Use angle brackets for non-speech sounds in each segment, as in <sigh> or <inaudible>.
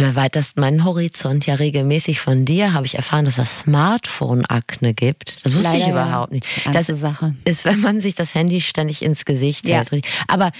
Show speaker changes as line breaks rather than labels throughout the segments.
du erweiterst meinen Horizont ja regelmäßig von dir, habe ich erfahren, dass es Smartphone-Akne gibt. Das wusste
Leider
ich überhaupt nicht. Das
Sache.
ist, wenn man sich das Handy ständig ins Gesicht
Ja.
hält. Aber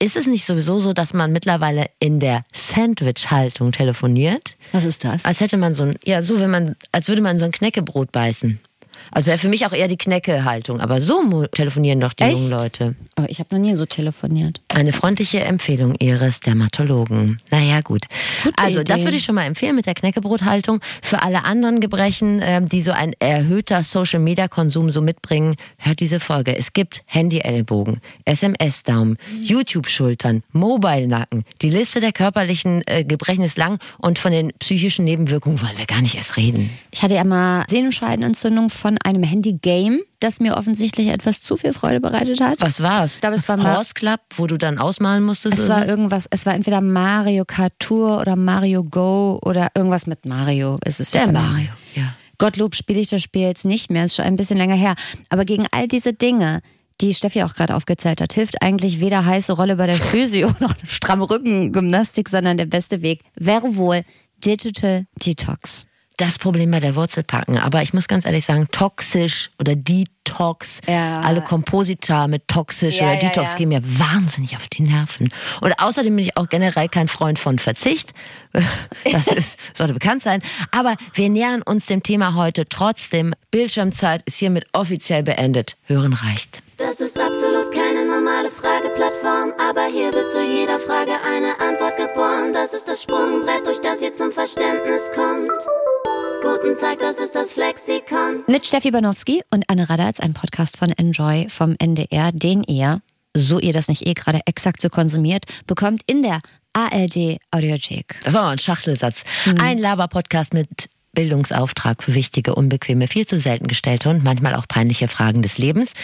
ist es nicht sowieso so, dass man mittlerweile in der Sandwich-Haltung telefoniert?
Was ist das?
Als hätte man so ein, ja, so, wenn man, als würde man so ein Knäckebrot beißen. Also wäre für mich auch eher die Knäcke-Haltung. Aber so telefonieren doch die
Echt?
jungen Leute.
Oh, ich habe noch nie so telefoniert.
Eine freundliche Empfehlung Ihres Dermatologen. Naja, gut.
Gute
also, das
Idee.
würde ich schon mal empfehlen mit der Knäckebrothaltung. Für alle anderen Gebrechen, ähm, die so ein erhöhter Social-Media-Konsum so mitbringen, hört diese Folge. Es gibt Handy-Ellbogen, SMS-Daumen, YouTube-Schultern, Mobile-Nacken. Die Liste der körperlichen äh, Gebrechen ist lang und von den psychischen Nebenwirkungen wollen wir gar nicht erst reden.
Ich hatte ja mal Sehnenscheidenentzündung von einem Handy-Game, das mir offensichtlich etwas zu viel Freude bereitet hat.
Was war's?
Ich glaube, es war
Horse Club, wo du dann ausmalen musstest?
Es war
was?
irgendwas, es war entweder Mario Kart Tour oder Mario Go oder irgendwas mit Mario ist es
der
ja.
Mario, ja.
Gottlob spiele ich das Spiel jetzt nicht mehr, ist schon ein bisschen länger her. Aber gegen all diese Dinge, die Steffi auch gerade aufgezählt hat, hilft eigentlich weder heiße Rolle bei der <laughs> Physio noch stramme Rückengymnastik, sondern der beste Weg wäre wohl Digital Detox.
Das Problem bei der Wurzelpacken. Aber ich muss ganz ehrlich sagen, toxisch oder Detox,
Ja.
alle Komposita mit toxisch
Ja,
oder
ja,
Detox
ja.
gehen mir wahnsinnig auf die Nerven. Und außerdem bin ich auch generell kein Freund von Verzicht. <laughs> Das ist, sollte bekannt sein. Aber wir nähern uns dem Thema heute trotzdem. Bildschirmzeit ist hiermit offiziell beendet. Hören reicht.
Das ist absolut keine normale Frageplattform, aber hier wird zu jeder Frage eine Antwort geboren. Das ist das Sprungbrett, durch das ihr zum Verständnis kommt. Guten Tag, das ist das Flexikon.
Mit Steffi Banowski und Anne Radatz, ein Podcast von Enjoy vom NDR, den ihr, so ihr das nicht eh gerade exakt so konsumiert, bekommt in der ARD Audiothek.
Das war mal ein Schachtelsatz. Ein Laber-Podcast mit Bildungsauftrag für wichtige, unbequeme, viel zu selten gestellte und manchmal auch peinliche Fragen des Lebens.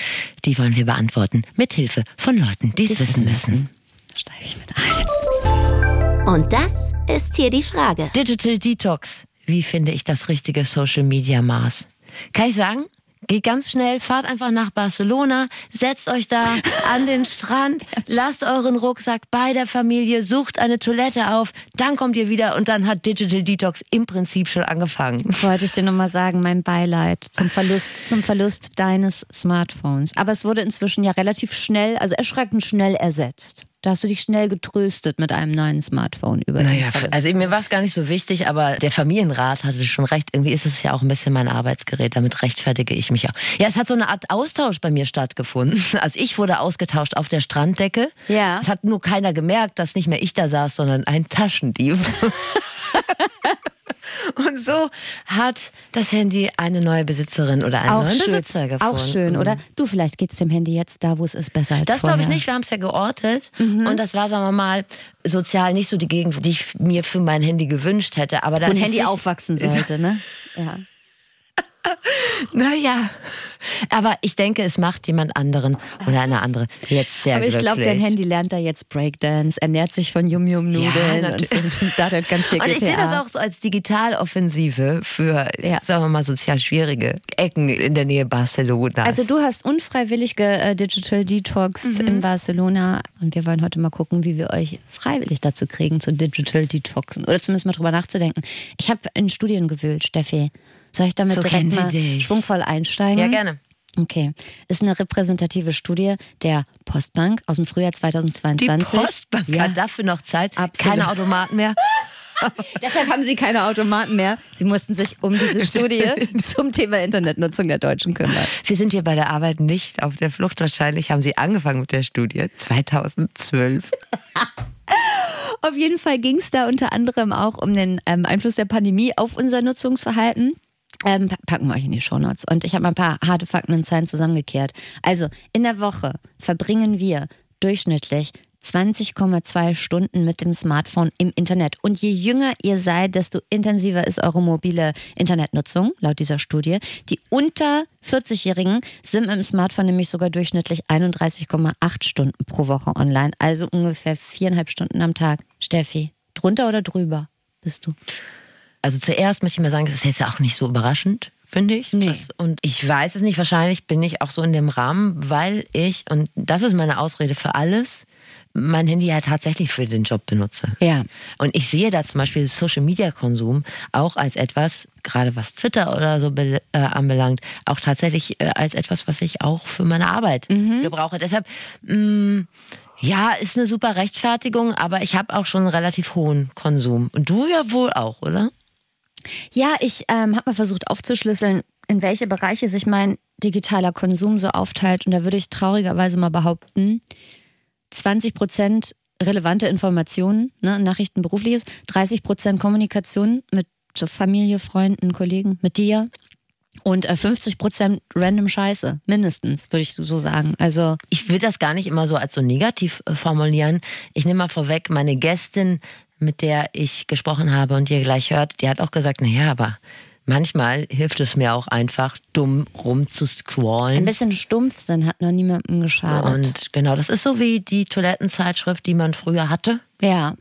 Die wollen wir beantworten mit Hilfe von Leuten, die es wissen müssen.
Steige ich mit ein.
Und das ist hier die Frage.
Digital Detox. Wie finde ich das richtige Social Media Maß? Kann ich sagen? Geht ganz schnell, fahrt einfach nach Barcelona, setzt euch da <laughs> an den Strand, lasst euren Rucksack bei der Familie, sucht eine Toilette auf, dann kommt ihr wieder und dann hat Digital Detox im Prinzip schon angefangen.
Wollte ich dir nochmal sagen, mein Beileid zum Verlust, zum Verlust deines Smartphones. Aber es wurde inzwischen ja relativ schnell, also erschreckend schnell ersetzt. Da hast du dich schnell getröstet mit einem neuen Smartphone über
Naja, also mir war es gar nicht so wichtig, aber der Familienrat hatte schon recht. Irgendwie ist es ja auch ein bisschen mein Arbeitsgerät, damit rechtfertige ich mich auch. Ja, es hat so eine Art Austausch bei mir stattgefunden. <laughs> Also ich wurde ausgetauscht auf der Stranddecke.
Ja.
Es hat nur keiner gemerkt, dass nicht mehr ich da saß, sondern ein Taschendieb. <laughs> Und so hat das Handy eine neue Besitzerin oder einen
auch
neuen
schön,
Besitzer gefunden.
auch schön, oder? Du, vielleicht geht's dem Handy jetzt da, wo es ist, besser als
Das glaube ich nicht. Wir haben es ja geortet. Und das war, sagen wir mal, sozial nicht so die Gegend, die ich mir für mein Handy gewünscht hätte. Aber da
Wo ein
es
Handy aufwachsen <laughs> sollte, ne? Ja. <laughs>
Naja. Aber ich denke, es macht jemand anderen oder eine andere jetzt sehr
Aber ich glaube, dein Handy lernt da jetzt Breakdance, ernährt sich von Yum-Yum-Nudeln
Ja,
und so, daddelt ganz viel
Und
GTA.
ich sehe das auch so als Digitaloffensive für,
Ja.
sagen wir mal, sozial schwierige Ecken in der Nähe Barcelonas.
Also du hast unfreiwillig ge äh, Digital Detox
Mhm.
in Barcelona und wir wollen heute mal gucken, wie wir euch freiwillig dazu kriegen, zu Digital Detoxen oder zumindest mal drüber nachzudenken. Ich habe in Studien gewühlt, Steffi. Soll ich damit
So
direkt mal
dich.
schwungvoll einsteigen?
ja, gerne.
Okay. Ist eine repräsentative Studie der Postbank aus dem Frühjahr
Die
2022.
Postbank
Ja.
hat dafür noch Zeit.
Absolut.
Keine Automaten mehr. <laughs>
Deshalb haben sie keine Automaten mehr. Sie mussten sich um diese Studie <laughs> zum Thema Internetnutzung der Deutschen kümmern.
Wir sind hier bei der Arbeit nicht auf der Flucht. Wahrscheinlich haben sie angefangen mit der Studie 2012.
Auf jeden Fall ging es da unter anderem auch um den ähm, Einfluss der Pandemie auf unser Nutzungsverhalten. Ähm, pa- packen wir euch in die Shownotes. Und ich habe mal ein paar harte Fakten und Zahlen zusammengekehrt. Also, in der Woche verbringen wir durchschnittlich 20,2 Stunden mit dem Smartphone im Internet. Und je jünger ihr seid, desto intensiver ist eure mobile Internetnutzung, laut dieser Studie. Die unter 40-Jährigen sind mit dem Smartphone nämlich sogar durchschnittlich 31,8 Stunden pro Woche online. Also ungefähr viereinhalb Stunden am Tag. Steffi, drunter oder drüber bist du?
Also zuerst möchte ich mal sagen, es ist jetzt auch nicht so überraschend, finde ich.
Nee.
Das, und ich weiß es nicht, wahrscheinlich bin ich auch so in dem Rahmen, weil ich, und das ist meine Ausrede für alles, mein Handy ja tatsächlich für den Job benutze.
Ja.
Und ich sehe da zum Beispiel Social Media Konsum auch als etwas, gerade was Twitter oder so äh, anbelangt, auch tatsächlich äh, als etwas, was ich auch für meine Arbeit gebrauche. Deshalb, mh, ja, ist eine super Rechtfertigung, aber ich habe auch schon einen relativ hohen Konsum. Und du ja wohl auch, oder?
Ja, ich ähm, habe mal versucht aufzuschlüsseln, in welche Bereiche sich mein digitaler Konsum so aufteilt. Und da würde ich traurigerweise mal behaupten, 20 Prozent relevante Informationen, ne, Nachrichten berufliches, 30 Prozent Kommunikation mit so Familie, Freunden, Kollegen, mit dir und äh, 50 Prozent random Scheiße, mindestens, würde ich so sagen. Also
ich will das gar nicht immer so als so negativ äh, formulieren. Ich nehme mal vorweg, meine Gästin, mit der ich gesprochen habe und ihr gleich hört, die hat auch gesagt, naja, aber manchmal hilft es mir auch einfach, dumm
ein
rumzuscrollen.
bisschen Stumpfsinn hat noch niemandem geschadet.
Und genau, das ist so wie die Toilettenzeitschrift, die man früher hatte.
ja,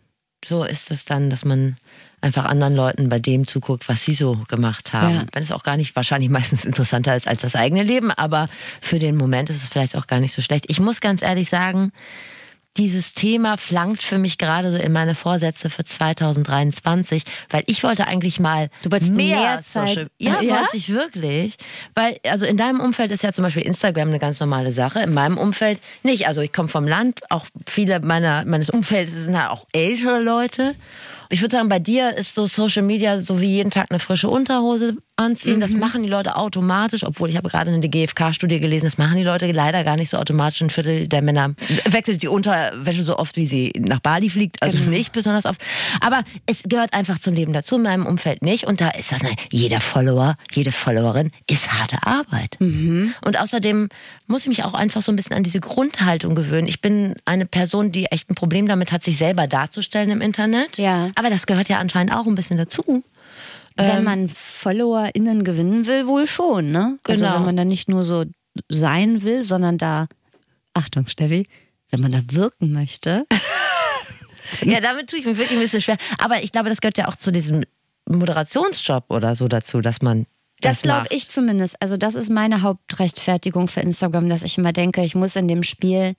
So ist es dann, dass man einfach anderen Leuten bei dem zuguckt, was sie so gemacht haben.
Ja.
Wenn es auch gar nicht wahrscheinlich <laughs> meistens interessanter ist als das eigene Leben, aber für den Moment ist es vielleicht auch gar nicht so schlecht. Ich muss ganz ehrlich sagen, dieses Thema flankt für mich gerade so in meine Vorsätze für 2023, weil ich wollte eigentlich mal
Du wolltest
mehr,
mehr Zeit-
Social. Ja,
Ja?
wollte ich wirklich, weil also in deinem Umfeld ist ja zum Beispiel Instagram eine ganz normale Sache, in meinem Umfeld nicht. Also ich komme vom Land, auch viele meiner meines Umfeldes sind halt auch ältere Leute. Ich würde sagen, bei dir ist so Social Media so wie jeden Tag eine frische Unterhose anziehen. Das machen die Leute automatisch, obwohl ich habe gerade eine GfK-Studie gelesen, das machen die Leute leider gar nicht so automatisch. Ein Viertel der Männer wechselt die Unterwäsche so oft, wie sie nach Bali fliegt. Also nicht besonders oft. Aber es gehört einfach zum Leben dazu, in meinem Umfeld nicht. Und da ist das, ne, jeder Follower, jede Followerin ist harte Arbeit. Und außerdem muss ich mich auch einfach so ein bisschen an diese Grundhaltung gewöhnen. Ich bin eine Person, die echt ein Problem damit hat, sich selber darzustellen im Internet.
Ja.
Aber das gehört ja anscheinend auch ein bisschen dazu.
Wenn man FollowerInnen gewinnen will, wohl schon, ne? Also
Genau.
wenn man da nicht nur so sein will, sondern da, Achtung, Steffi, wenn man da wirken möchte. <laughs>
Ja, damit tue ich mir wirklich ein bisschen schwer. Aber ich glaube, das gehört ja auch zu diesem Moderationsjob oder so dazu, dass man das,
Das glaube ich zumindest. Also das ist meine Hauptrechtfertigung für Instagram, dass ich immer denke, ich muss in dem Spiel.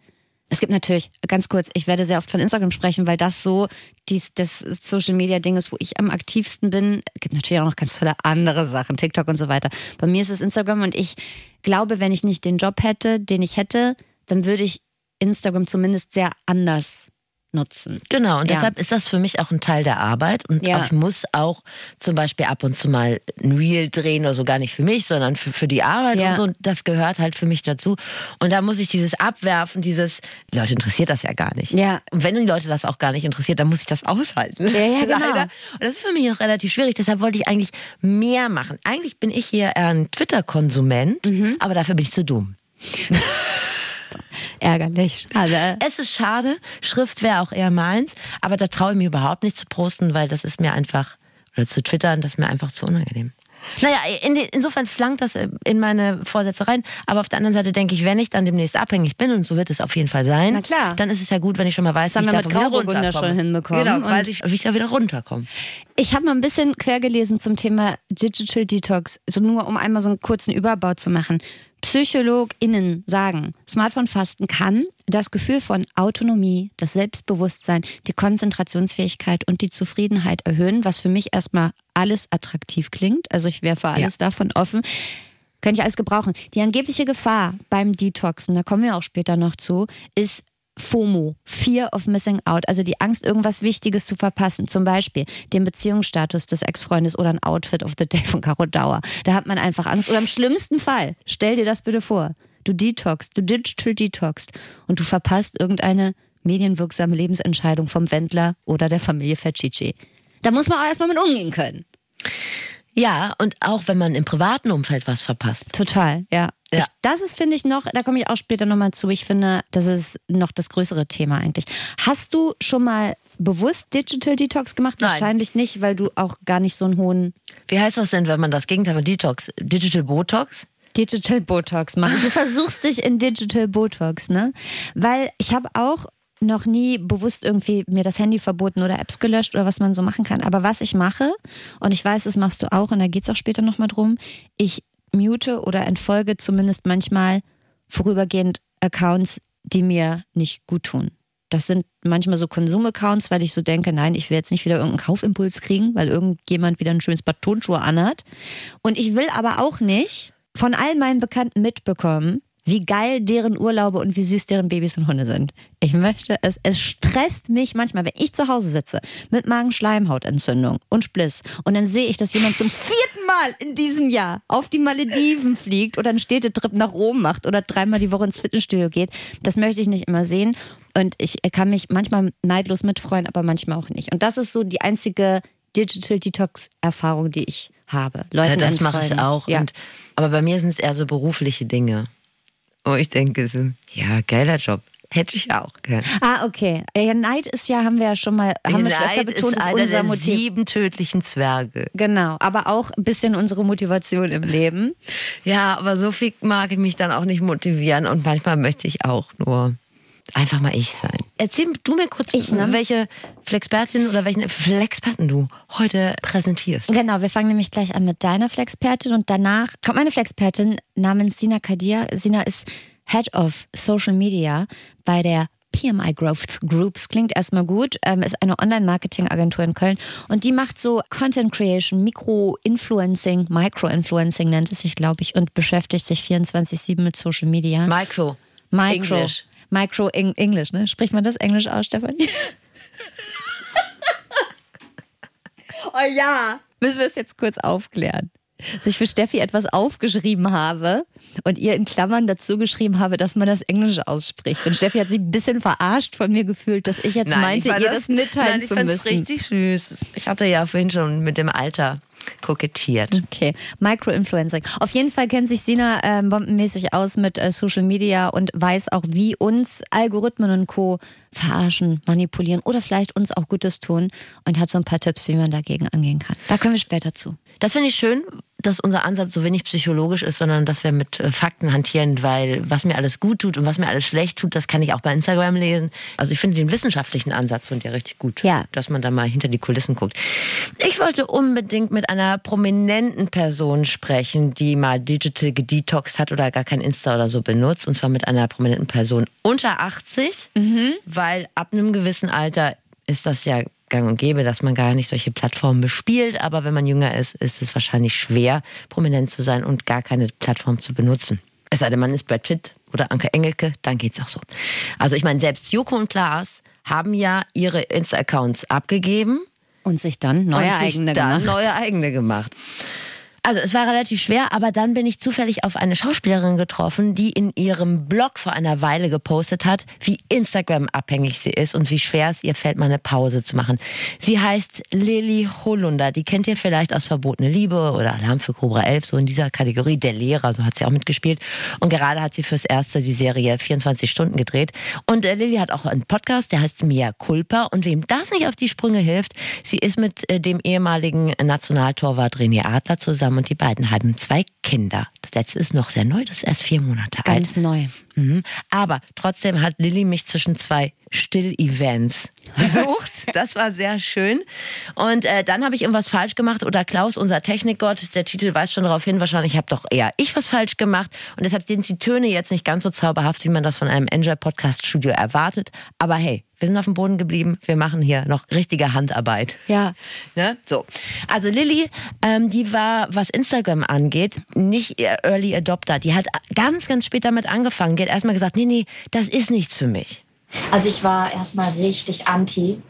Es gibt natürlich, ganz kurz, ich werde sehr oft von Instagram sprechen, weil das so dies, das Social Media Ding ist, wo ich am aktivsten bin. Es gibt natürlich auch noch ganz tolle andere Sachen, TikTok und so weiter. Bei mir ist es Instagram und ich glaube, wenn ich nicht den Job hätte, den ich hätte, dann würde ich Instagram zumindest sehr anders nutzen.
Genau, und
Ja.
deshalb ist das für mich auch ein Teil der Arbeit. Und
Ja.
ich muss auch zum Beispiel ab und zu mal ein Reel drehen oder so, gar nicht für mich, sondern für, für die Arbeit
Ja.
und so. Das gehört halt für mich dazu. Und da muss ich dieses Abwerfen, dieses, die Leute interessiert das ja gar nicht.
Ja.
Und wenn die Leute das auch gar nicht interessiert, dann muss ich das aushalten.
Ja, ja, <laughs> genau.
Leider. Und das ist für mich noch relativ schwierig. Deshalb wollte ich eigentlich mehr machen. Eigentlich bin ich hier ein Twitter-Konsument,
Mhm.
aber dafür bin ich zu dumm. <laughs>
Ärgerlich. Schade.
Es ist schade, Schrift wäre auch eher meins, aber da traue ich mir überhaupt nicht zu posten, weil das ist mir einfach, oder zu twittern, das ist mir einfach zu unangenehm. Naja, in, insofern flankt das in meine Vorsätze rein, aber auf der anderen Seite denke ich, wenn ich dann demnächst abhängig bin, und so wird es auf jeden Fall sein,
Na klar.
dann ist es ja gut, wenn ich schon mal weiß,
Das
wie ich
mit
wieder runterkomme.
schon hinbekommen.
Genau, weiß ich, wie ich da wieder runterkomme.
Ich habe mal ein bisschen quer gelesen zum Thema Digital Detox, so nur um einmal so einen kurzen Überbau zu machen. PsychologInnen sagen, Smartphone-Fasten kann das Gefühl von Autonomie, das Selbstbewusstsein, die Konzentrationsfähigkeit und die Zufriedenheit erhöhen, was für mich erstmal alles attraktiv klingt. Also ich wäre für alles davon offen. Könnte ich alles gebrauchen. Die angebliche Gefahr beim Detoxen, da kommen wir auch später noch zu, ist FOMO, Fear of Missing Out, also die Angst, irgendwas Wichtiges zu verpassen. Zum Beispiel den Beziehungsstatus des Ex-Freundes oder ein Outfit of the Day von Caro Dauer. Da hat man einfach Angst. Oder im schlimmsten Fall, stell dir das bitte vor, du detoxst, du digital detoxst und du verpasst irgendeine medienwirksame Lebensentscheidung vom Wendler oder der Familie Fetchici. Da muss man auch erstmal mit umgehen können.
Ja, und auch wenn man im privaten Umfeld was verpasst.
Total, ja.
Ja.
Ich, das ist, finde ich, noch, da komme ich auch später nochmal zu. Ich finde, das ist noch das größere Thema eigentlich. Hast du schon mal bewusst Digital Detox gemacht?
Nein.
Wahrscheinlich nicht, weil du auch gar nicht so einen hohen
Wie heißt das denn, wenn man das Gegenteil von Detox? Digital Botox?
Digital Botox machst. Du <laughs> versuchst dich in Digital Botox, ne? Weil ich habe auch noch nie bewusst irgendwie mir das Handy verboten oder Apps gelöscht oder was man so machen kann. Aber was ich mache, und ich weiß, das machst du auch, und da geht's auch später nochmal drum, ich mute oder entfolge zumindest manchmal vorübergehend Accounts, die mir nicht gut tun. Das sind manchmal so Konsumaccounts, weil ich so denke, nein, ich will jetzt nicht wieder irgendeinen Kaufimpuls kriegen, weil irgendjemand wieder ein schönes Paar Tonschuhe anhat. Und ich will aber auch nicht von all meinen Bekannten mitbekommen, wie geil deren Urlaube und wie süß deren Babys und Hunde sind. Ich möchte es, es stresst mich manchmal, wenn ich zu Hause sitze mit Magenschleimhautentzündung und Spliss und dann sehe ich, dass jemand zum vierten Mal in diesem Jahr auf die Malediven fliegt oder einen Städtetrip nach Rom macht oder dreimal die Woche ins Fitnessstudio geht. Das möchte ich nicht immer sehen und ich kann mich manchmal neidlos mitfreuen, aber manchmal auch nicht. Und das ist so die einzige Digital Detox Erfahrung, die ich habe. Leuten
ja, das mache ich auch.
Ja.
Und, aber bei mir sind es eher so berufliche Dinge. Wo ich denke so, ja, geiler Job. Hätte ich auch gern.
Ah, okay. Ja, Neid ist ja, haben wir ja schon mal, haben wir schon öfter betont,
ist
ist unser
der
Motiv.
sieben tödlichen Zwerge.
Genau, aber auch ein bisschen unsere Motivation im Leben.
Ja, aber so viel mag ich mich dann auch nicht motivieren und manchmal möchte ich auch nur einfach mal ich sein. Erzähl du mir kurz,
Ich, ne?
welche Flexpertin oder welchen Flexperten du heute präsentierst.
Genau, wir fangen nämlich gleich an mit deiner Flexpertin und danach kommt meine Flexpertin namens Sina Kadir. Sina ist Head of Social Media bei der PMI Growth Groups klingt erstmal gut, ähm, ist eine Online-Marketing-Agentur in Köln und die macht so Content Creation, Mikro-Influencing, Micro-Influencing nennt es sich, glaube ich, und beschäftigt sich 24-7 mit Social Media.
Micro.
Micro.
Englisch.
Micro Eng Englisch, ne? Spricht man das Englisch aus, Stefanie? <laughs> oh ja. Müssen wir es jetzt kurz aufklären. Dass ich für Steffi etwas aufgeschrieben habe und ihr in Klammern dazu geschrieben habe, dass man das Englisch ausspricht. Und Steffi hat sich ein bisschen verarscht von mir gefühlt, dass ich jetzt meinte,
ich
ihr das, mitteilen
nein, ich
zu müssen.
richtig süß. Ich hatte ja vorhin schon mit dem Alter kokettiert.
Okay, Microinfluencing. Auf jeden Fall kennt sich Sina ähm, bombenmäßig aus mit äh, Social Media und weiß auch, wie uns Algorithmen und Co. verarschen, manipulieren oder vielleicht uns auch Gutes tun und hat so ein paar Tipps, wie man dagegen angehen kann. Da kommen wir später zu.
Das finde ich schön, dass unser Ansatz so wenig psychologisch ist, sondern dass wir mit äh, Fakten hantieren, weil was mir alles gut tut und was mir alles schlecht tut, das kann ich auch bei Instagram lesen. Also ich finde den wissenschaftlichen Ansatz von dir richtig gut,
Ja.
dass man da mal hinter die Kulissen guckt. Ich wollte unbedingt mit einer prominenten Person sprechen, die mal digital gedetoxed hat oder gar kein Insta oder so benutzt, und zwar mit einer prominenten Person unter 80, weil ab einem gewissen Alter ist das ja gang und gäbe, dass man gar nicht solche Plattformen bespielt. Aber wenn man jünger ist, ist es wahrscheinlich schwer, prominent zu sein und gar keine Plattform zu benutzen. Es sei denn, man ist Brad Pitt oder Anke Engelke, dann geht's auch so. Also ich meine, selbst Joko und Klaas haben ja ihre Insta-Accounts abgegeben
Und sich dann neue
und
eigene
dann
gemacht.
neue eigene gemacht. Also es war relativ schwer, aber dann bin ich zufällig auf eine Schauspielerin getroffen, die in ihrem Blog vor einer Weile gepostet hat, wie Instagram abhängig sie ist und wie schwer es ihr fällt, mal eine Pause zu machen. Sie heißt Lilly Holunder, die kennt ihr vielleicht aus Verbotene Liebe oder Alarm für Cobra 11, so in dieser Kategorie, der Lehrer, so hat sie auch mitgespielt. Und gerade hat sie fürs Erste die Serie 24 Stunden gedreht. Und äh, Lilly hat auch einen Podcast, der heißt Mia Culpa. Und wem das nicht auf die Sprünge hilft, sie ist mit äh, dem ehemaligen Nationaltorwart René Adler zusammen und die beiden haben zwei Kinder. Das letzte ist noch sehr neu, das ist erst vier Monate alt.
Ganz neu.
Mhm. Aber trotzdem hat Lilly mich zwischen zwei Still-Events <laughs> besucht. Das war sehr schön. Und äh, dann habe ich irgendwas falsch gemacht oder Klaus, unser Technikgott, der Titel weist schon darauf hin, wahrscheinlich habe doch eher ich was falsch gemacht. Und deshalb sind die Töne jetzt nicht ganz so zauberhaft, wie man das von einem Enjoy-Podcast-Studio erwartet. Aber hey, wir sind auf dem Boden geblieben. Wir machen hier noch richtige Handarbeit.
Ja. <laughs>
Ne? So. Also Lilly, ähm, die war, was Instagram angeht, nicht ihr Early Adopter. Die hat ganz, ganz spät damit angefangen. Die hat erstmal gesagt, nee, nee, das ist nichts für mich.
Also ich war erstmal richtig anti,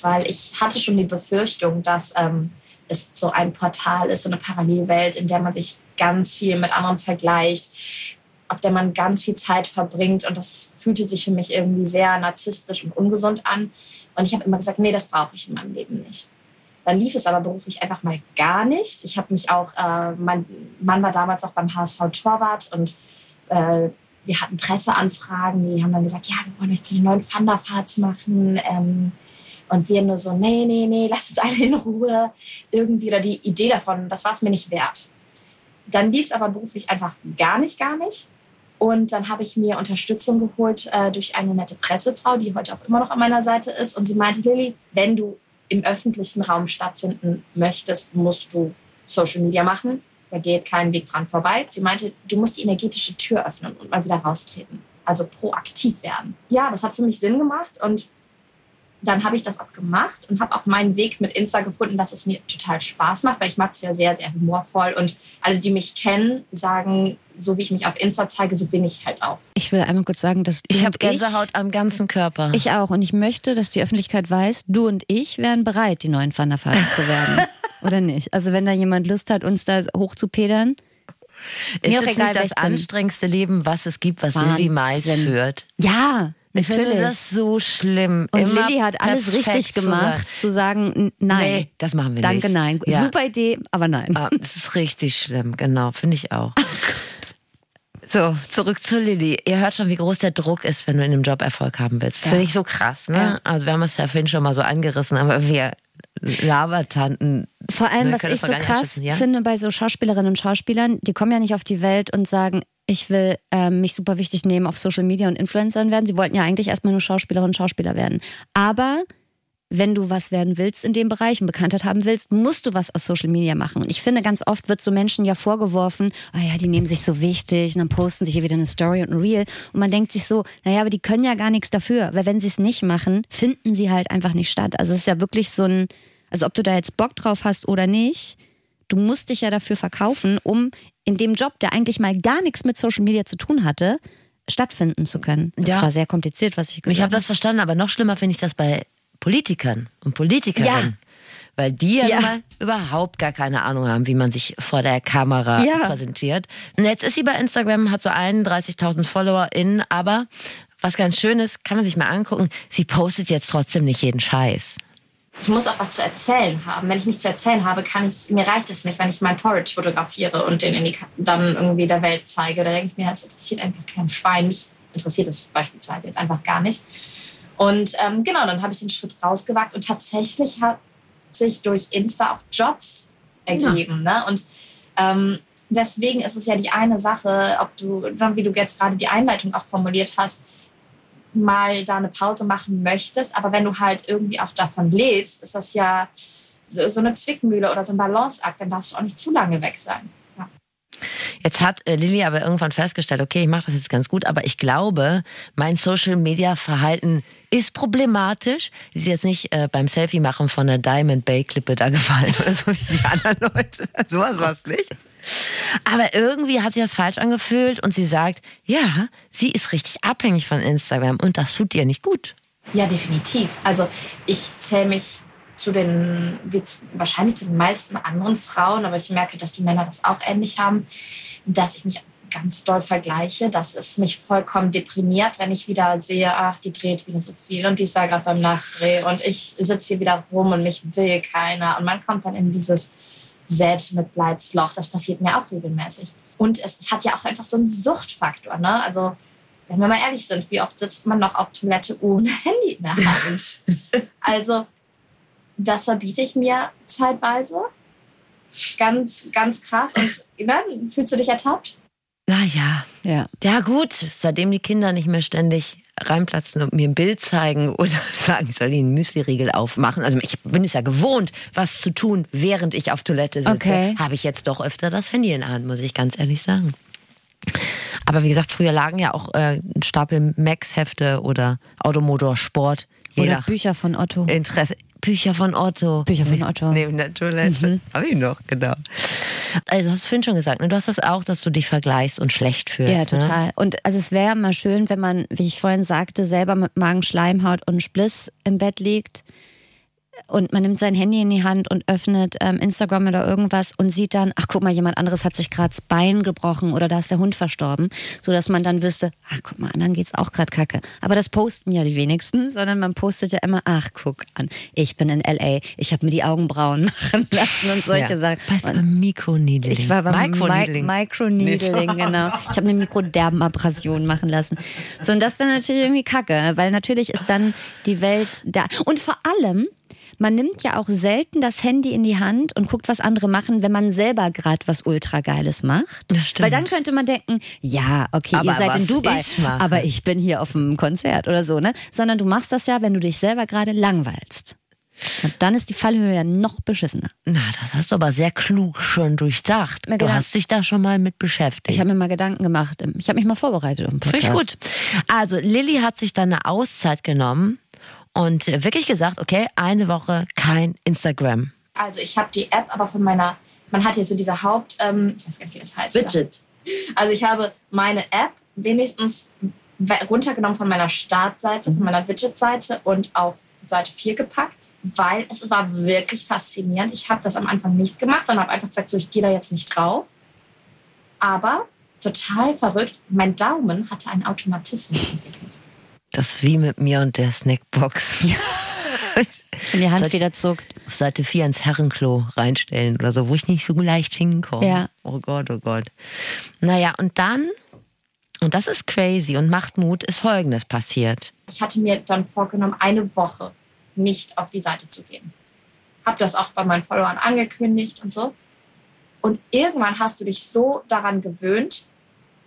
weil ich hatte schon die Befürchtung, dass ähm, es so ein Portal ist, so eine Parallelwelt, in der man sich ganz viel mit anderen vergleicht, auf der man ganz viel Zeit verbringt. Und das fühlte sich für mich irgendwie sehr narzisstisch und ungesund an. Und ich habe immer gesagt, nee, das brauche ich in meinem Leben nicht. Dann lief es aber beruflich einfach mal gar nicht. Ich habe mich auch, äh, mein Mann war damals auch beim HSV Torwart und äh, wir hatten Presseanfragen, die haben dann gesagt, ja, wir wollen euch zu den neuen Thunderfarts machen. Ähm, und wir nur so, nee, nee, nee, lasst uns alle in Ruhe. Irgendwie, oder die Idee davon, das war es mir nicht wert. Dann lief es aber beruflich einfach gar nicht, gar nicht. Und dann habe ich mir Unterstützung geholt äh, durch eine nette Pressefrau, die heute auch immer noch an meiner Seite ist. Und sie meinte, Lilly, wenn du im öffentlichen Raum stattfinden möchtest, musst du Social Media machen. Da geht kein Weg dran vorbei. Sie meinte, du musst die energetische Tür öffnen und mal wieder raustreten. also proaktiv werden. Ja, das hat für mich Sinn gemacht und dann habe ich das auch gemacht und habe auch meinen Weg mit Insta gefunden, dass es mir total Spaß macht, weil ich mache es ja sehr, sehr humorvoll und alle, die mich kennen, sagen, so wie ich mich auf Insta zeige, so bin ich halt auch.
Ich will einmal kurz sagen, dass
ich habe Gänsehaut ich, am ganzen Körper.
Ich auch und ich möchte, dass die Öffentlichkeit weiß, du und ich wären bereit, die neuen Thunderfalls zu werden. <laughs> Oder nicht? Also wenn da jemand Lust hat, uns da hochzupedern,
ist es egal, nicht das anstrengendste Leben, was es gibt, was Wahnsinn. Silvi Mais führt?
Ja,
ich Natürlich. finde das so schlimm.
Und Immer Lilly hat alles richtig gemacht, zu sagen, nein. Nee,
das machen wir
Danke,
nicht.
Danke, nein. Ja. Super Idee, aber nein.
Ah, das ist richtig schlimm, genau, finde ich auch. So, zurück zu Lilly. Ihr hört schon, wie groß der Druck ist, wenn du in einem Job Erfolg haben willst. Das ja. finde ich so krass, ne? Ja. Also wir haben es ja vorhin schon mal so angerissen, aber wir Labertanten.
Vor allem, was ich so krass ja? finde bei so Schauspielerinnen und Schauspielern, die kommen ja nicht auf die Welt und sagen, ich will ähm, mich super wichtig nehmen auf Social Media und Influencern werden. Sie wollten ja eigentlich erstmal nur Schauspielerinnen und Schauspieler werden. Aber wenn du was werden willst in dem Bereich und Bekanntheit haben willst, musst du was aus Social Media machen. Und ich finde, ganz oft wird so Menschen ja vorgeworfen, ah oh ja, die nehmen sich so wichtig und dann posten sie hier wieder eine Story und ein Reel. Und man denkt sich so, naja, aber die können ja gar nichts dafür. Weil wenn sie es nicht machen, finden sie halt einfach nicht statt. Also es ist ja wirklich so ein, also ob du da jetzt Bock drauf hast oder nicht, du musst dich ja dafür verkaufen, um in dem Job, der eigentlich mal gar nichts mit Social Media zu tun hatte, stattfinden zu können. Das ja. war sehr kompliziert, was ich gesagt habe.
Ich habe das verstanden, aber noch schlimmer finde ich das bei Politikern und Politikerinnen. Ja. Weil die ja, ja. Mal überhaupt gar keine Ahnung haben, wie man sich vor der Kamera ja. präsentiert. Und jetzt ist sie bei Instagram, hat so 31.000 FollowerInnen, aber was ganz schön ist, kann man sich mal angucken, sie postet jetzt trotzdem nicht jeden Scheiß
ich muss auch was zu erzählen haben. Wenn ich nichts zu erzählen habe, kann ich, mir reicht es nicht, wenn ich mein Porridge fotografiere und den die, dann irgendwie der Welt zeige. Da denke ich mir, es interessiert einfach kein Schwein. Mich interessiert es beispielsweise jetzt einfach gar nicht. Und ähm, genau, dann habe ich den Schritt rausgewagt und tatsächlich hat sich durch Insta auch Jobs ergeben. Ja. Ne? Und ähm, deswegen ist es ja die eine Sache, ob du, wie du jetzt gerade die Einleitung auch formuliert hast, mal da eine Pause machen möchtest, aber wenn du halt irgendwie auch davon lebst, ist das ja so, so eine Zwickmühle oder so ein Balanceakt, dann darfst du auch nicht zu lange weg sein.
Jetzt hat äh, Lilly aber irgendwann festgestellt, okay, ich mache das jetzt ganz gut, aber ich glaube, mein Social-Media-Verhalten ist problematisch. Sie ist jetzt nicht äh, beim Selfie-Machen von der Diamond Bay-Klippe da gefallen oder so wie die anderen Leute. <laughs> Sowas war es nicht. Aber irgendwie hat sich das falsch angefühlt und sie sagt, ja, sie ist richtig abhängig von Instagram und das tut ihr nicht gut.
Ja, definitiv. Also ich zähle mich zu den, wie zu, wahrscheinlich zu den meisten anderen Frauen, aber ich merke, dass die Männer das auch ähnlich haben, dass ich mich ganz doll vergleiche, dass es mich vollkommen deprimiert, wenn ich wieder sehe, ach, die dreht wieder so viel und die ist da gerade beim Nachdreh und ich sitze hier wieder rum und mich will keiner. Und man kommt dann in dieses Selbstmitleidsloch. Das passiert mir auch regelmäßig. Und es hat ja auch einfach so einen Suchtfaktor. Ne? Also, wenn wir mal ehrlich sind, wie oft sitzt man noch auf Toilette ohne <laughs> Handy in der Hand? also, das verbiete ich mir zeitweise. Ganz, ganz krass. Und ne, fühlst du dich ertappt?
Naja, ja. Ja, gut, seitdem die Kinder nicht mehr ständig reinplatzen und mir ein Bild zeigen oder <laughs> sagen, ich soll ihnen einen Müsli-Riegel aufmachen. Also ich bin es ja gewohnt, was zu tun, während ich auf Toilette sitze. Okay. Habe ich jetzt doch öfter das Handy in der Hand, muss ich ganz ehrlich sagen. Aber wie gesagt, früher lagen ja auch äh, ein Stapel Max-Hefte oder Automotor Sport.
oder Bücher von Otto.
Interesse. Bücher von Otto.
Bücher von Otto.
Neben der Toilette. Mhm. Habe ich noch, genau. Also hast du vorhin schon gesagt, ne? du hast das auch, dass du dich vergleichst und schlecht fühlst.
Ja, ne? total. Ne? Und also es wäre mal schön, wenn man, wie ich vorhin sagte, selber mit Magenschleimhaut und Spliss im Bett liegt und man nimmt sein Handy in die Hand und öffnet ähm, Instagram oder irgendwas und sieht dann, ach guck mal, jemand anderes hat sich gerade das Bein gebrochen oder da ist der Hund verstorben, so dass man dann wüsste, ach guck mal, anderen geht's auch gerade kacke. Aber das posten ja die wenigsten, sondern man postet ja immer, ach guck an, ich bin in LA, ich habe mir die Augenbrauen <laughs> machen lassen und solche ja, Sachen.
Beim Mikroneedling.
Ich war beim Microneedling, Microneedling genau. Ich habe eine Mikrodermabrasion machen lassen. So und das ist dann natürlich irgendwie kacke, weil natürlich ist dann die Welt da und vor allem man nimmt ja auch selten das Handy in die Hand und guckt, was andere machen, wenn man selber gerade was ultra geiles macht. Das stimmt. Weil dann könnte man denken, ja, okay, aber ihr seid in Dubai, ich aber ich bin hier auf einem Konzert oder so, ne? Sondern du machst das ja, wenn du dich selber gerade langweilst. Und dann ist die Fallhöhe ja noch beschissener.
Na, das hast du aber sehr klug schon durchdacht.
Mir
Du
gedacht-
hast dich da schon mal mit beschäftigt.
Ich habe mir mal Gedanken gemacht. Ich habe mich mal vorbereitet auf den
Finde ich gut. Also, Lilly hat sich dann eine Auszeit genommen und wirklich gesagt, okay, eine Woche kein Instagram.
Also ich habe die App, aber von meiner, man hat hier so diese Haupt, ähm, ich weiß gar nicht, wie das heißt. Also ich habe meine App wenigstens we- runtergenommen von meiner Startseite, von meiner Widget-Seite und auf Seite 4 gepackt, weil es war wirklich faszinierend. Ich habe das am Anfang nicht gemacht, sondern habe einfach gesagt, so ich gehe da jetzt nicht drauf. Aber total verrückt, mein Daumen hatte einen Automatismus entwickelt.
Das ist wie mit mir und der Snackbox.
Wenn <laughs> die Hand
ich-
wieder zuckt.
Auf Seite 4 ins Herrenklo reinstellen oder so, wo ich nicht so leicht hinkomme.
Ja.
Oh Gott, oh Gott. Naja, und dann, und das ist crazy und macht Mut, ist Folgendes passiert.
Ich hatte mir dann vorgenommen, eine Woche nicht auf die Seite zu gehen. Habe das auch bei meinen Followern angekündigt und so. Und irgendwann hast du dich so daran gewöhnt,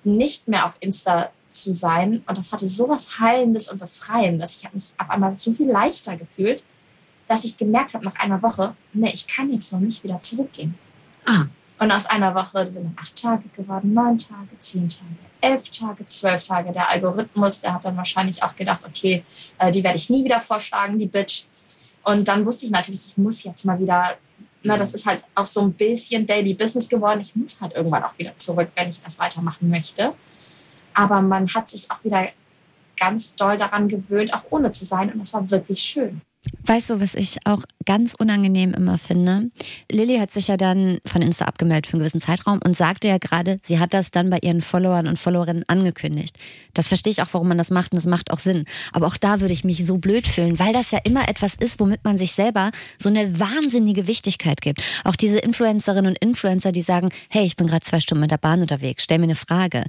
nicht mehr auf Insta zu sein. Und das hatte so was Heilendes und Befreiendes. Ich habe mich auf einmal so viel leichter gefühlt, dass ich gemerkt habe nach einer Woche, nee, ich kann jetzt noch nicht wieder zurückgehen.
Ah.
Und aus einer Woche sind dann acht Tage geworden, neun Tage, zehn Tage, elf Tage, zwölf Tage. Der Algorithmus, der hat dann wahrscheinlich auch gedacht, okay, äh, die werde ich nie wieder vorschlagen, die Bitch. Und dann wusste ich natürlich, ich muss jetzt mal wieder, na, das ist halt auch so ein bisschen Daily Business geworden. Ich muss halt irgendwann auch wieder zurück, wenn ich das weitermachen möchte. Aber man hat sich auch wieder ganz doll daran gewöhnt, auch ohne zu sein. Und das war wirklich schön.
Weißt du, was ich auch ganz unangenehm immer finde? Lilly hat sich ja dann von Insta abgemeldet für einen gewissen Zeitraum und sagte ja gerade, sie hat das dann bei ihren Followern und Followerinnen angekündigt. Das verstehe ich auch, warum man das macht und das macht auch Sinn. Aber auch da würde ich mich so blöd fühlen, weil das ja immer etwas ist, womit man sich selber so eine wahnsinnige Wichtigkeit gibt. Auch diese Influencerinnen und Influencer, die sagen, hey, ich bin gerade zwei Stunden mit der Bahn unterwegs, stell mir eine Frage.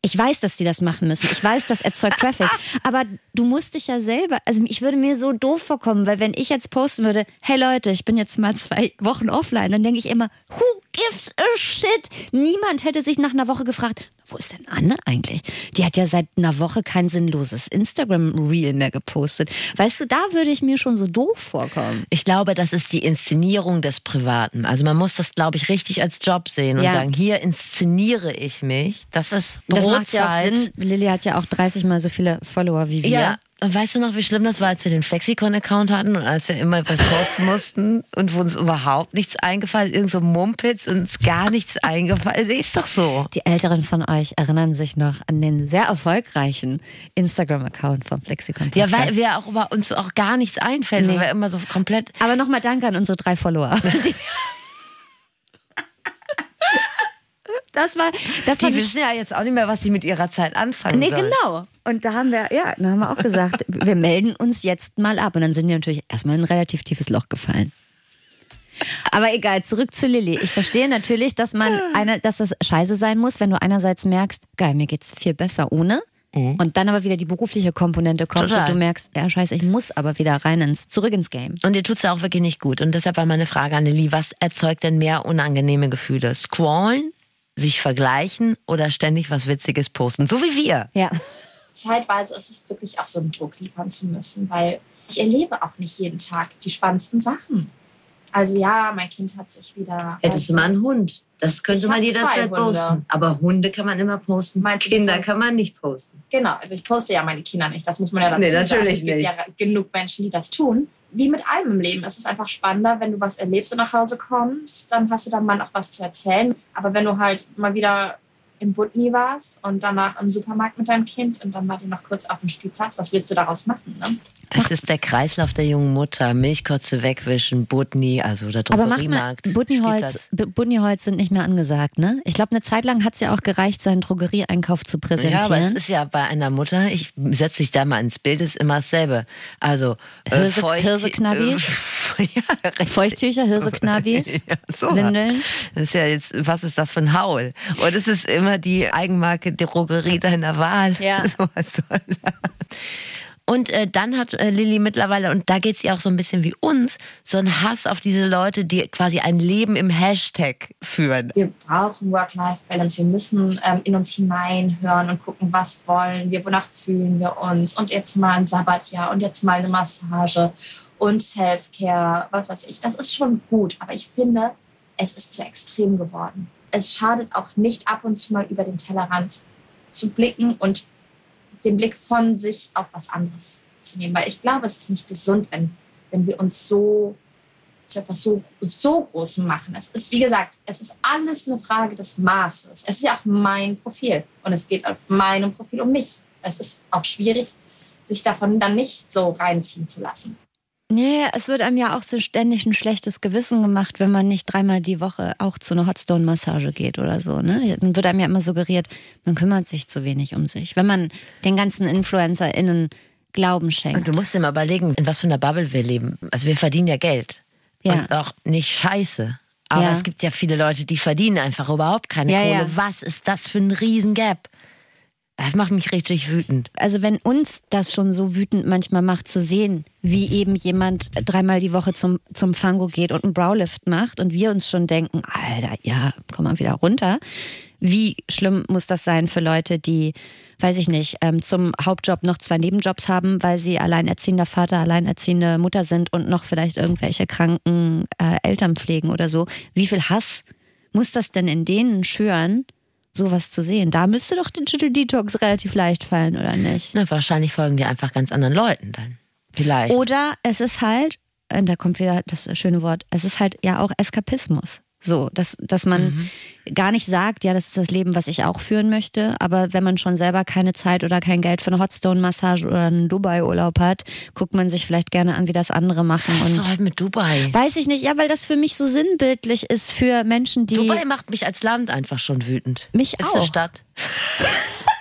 Ich weiß, dass sie das machen müssen. Ich weiß, das erzeugt <laughs> Traffic. Aber du musst dich ja selber, also ich würde mir so doof vorkommen, weil wenn ich jetzt posten würde, hey Leute, ich bin jetzt mal zwei Wochen offline, dann denke ich immer, who gives a shit? Niemand hätte sich nach einer Woche gefragt, wo ist denn Anne eigentlich? Die hat ja seit einer Woche kein sinnloses Instagram-Reel mehr gepostet. Weißt du, da würde ich mir schon so doof vorkommen.
Ich glaube, das ist die Inszenierung des Privaten. Also man muss das, glaube ich, richtig als Job sehen und
Ja.
sagen, hier inszeniere ich mich. Das ist
Das
Brotzeit.
macht ja auch Sinn. Lilly hat ja auch 30 mal so viele Follower wie wir.
Ja, weißt du noch, wie schlimm das war, als wir den Flexikon-Account hatten und als wir immer was posten <laughs> mussten und wo uns überhaupt nichts eingefallen ist, irgend so Mumpitz und uns gar nichts eingefallen ist. Ist doch so.
Die Älteren von euch erinnern sich noch an den sehr erfolgreichen Instagram-Account vom Flexikon.
Ja, weil wir auch über uns auch gar nichts einfällt, weil wir immer so komplett.
Aber nochmal danke an unsere drei Follower. <laughs> <laughs> Die- das war, das
Die wissen ja jetzt auch nicht mehr, was sie mit ihrer Zeit anfangen
Nee,
sollen.
genau. Und da haben wir, ja, da haben wir auch gesagt, <laughs> wir melden uns jetzt mal ab. Und dann sind die natürlich erstmal in ein relativ tiefes Loch gefallen. Aber egal, zurück zu Lilly. Ich verstehe natürlich, dass man <laughs> einer, dass das scheiße sein muss, wenn du einerseits merkst, geil, mir geht's viel besser ohne. Und dann aber wieder die berufliche Komponente kommt
Total.
und du merkst, ja, scheiße, ich muss aber wieder rein ins, zurück ins Game.
Und dir tut's ja auch wirklich nicht gut. Und deshalb war meine Frage an Lilly, was erzeugt denn mehr unangenehme Gefühle? Scrollen, sich vergleichen oder ständig was Witziges posten? So wie wir.
Ja.
zeitweise ist es wirklich auch so einen Druck liefern zu müssen, weil ich erlebe auch nicht jeden Tag die spannendsten Sachen. Also ja, mein Kind hat sich wieder.
Hättest du mal einen Hund. Das könnte
Ich
man jederzeit posten. Aber Hunde kann man immer posten.
Meinst
Kinder kann man nicht posten.
Genau, also ich poste ja meine Kinder nicht, das muss man ja dazu
Nee,
sagen.
natürlich
Es gibt
nicht.
ja genug Menschen, die das tun. Wie mit allem im Leben. Es ist einfach spannender, wenn du was erlebst und nach Hause kommst, dann hast du deinem Mann auch was zu erzählen. Aber wenn du halt mal wieder in Butni warst und danach im Supermarkt mit deinem Kind und dann wart ihr noch kurz auf dem Spielplatz, was willst du daraus machen? Ne?
Es ist der Kreislauf der jungen Mutter. Milchkotze wegwischen, Butni, also der
Aber macht mal,
Drogeriemarkt.
Butniholz, Butniholz sind nicht mehr angesagt, ne? Ich glaube, eine Zeit lang hat es ja auch gereicht, seinen Drogerieeinkauf zu
Ja, aber es
präsentieren.
ist ja bei einer Mutter, ich setze dich da mal ins Bild, ist immer dasselbe. Also äh,
Hirse-
Feucht-
Hirseknabis?
Äh, <laughs> ja.
Feuchttücher, Hirseknabis, <laughs>
Ja.
Windeln.
Das ist ja jetzt, was ist das für ein Haul? Und es ist immer die Eigenmarke Drogerie deiner Wahl.
Ja. <laughs>
So was soll das? Und äh, dann hat äh, Lilly mittlerweile, und da geht es ihr auch so ein bisschen wie uns, so einen Hass auf diese Leute, die quasi ein Leben im Hashtag führen.
wir brauchen Work-Life-Balance. Wir müssen ähm, in uns hineinhören und gucken, was wollen wir, wonach fühlen wir uns. Und jetzt mal ein Sabbatjahr und jetzt mal eine Massage. und Self-Care, was weiß ich. Das ist schon gut, aber ich finde, es ist zu extrem geworden. Es schadet auch nicht ab und zu mal über den Tellerrand zu blicken und den Blick von sich auf was anderes zu nehmen. Weil ich glaube, es ist nicht gesund, wenn, wenn wir uns so zu etwas so, so Großem machen. Es ist, wie gesagt, es ist alles eine Frage des Maßes. Es ist ja auch mein Profil und es geht auf meinem Profil um mich. Es ist auch schwierig, sich davon dann nicht so reinziehen zu lassen.
Nee, es wird einem ja auch so ständig ein schlechtes Gewissen gemacht, wenn man nicht dreimal die Woche auch zu einer Hotstone-Massage geht oder so. Ne? Dann wird einem ja immer suggeriert, man kümmert sich zu wenig um sich. Wenn man den ganzen InfluencerInnen Glauben schenkt.
Und du musst dir mal überlegen, in was für einer Bubble wir leben. Also wir verdienen ja Geld.
Ja.
Und auch nicht scheiße. Aber
Ja.
es gibt ja viele Leute, die verdienen einfach überhaupt keine
Ja,
Kohle.
ja.
Was ist das für ein Riesengap? Das macht mich richtig wütend.
also wenn uns das schon so wütend manchmal macht, zu sehen, wie eben jemand dreimal die Woche zum, zum Fango geht und einen Browlift macht und wir uns schon denken, Alter, ja, komm mal wieder runter. Wie schlimm muss das sein für Leute, die, weiß ich nicht, ähm, zum Hauptjob noch zwei Nebenjobs haben, weil sie alleinerziehender Vater, alleinerziehende Mutter sind und noch vielleicht irgendwelche kranken äh, Eltern pflegen oder so. Wie viel Hass muss das denn in denen schüren, sowas zu sehen? Da müsste doch den Digital Detox relativ leicht fallen, oder nicht?
Na, wahrscheinlich folgen die einfach ganz anderen Leuten dann. Vielleicht.
Oder es ist halt, äh, da kommt wieder das schöne Wort, es ist halt ja auch Eskapismus. So, dass, dass man gar nicht sagt, ja, das ist das Leben, was ich auch führen möchte, aber wenn man schon selber keine Zeit oder kein Geld für eine Hotstone-Massage oder einen Dubai-Urlaub hat, guckt man sich vielleicht gerne an, wie das andere machen.
was du halt mit Dubai?
weiß ich nicht, ja, weil das für mich so sinnbildlich ist für Menschen, die.
Dubai macht mich als Land einfach schon wütend.
Mich
ist eine
auch.
Stadt. <laughs>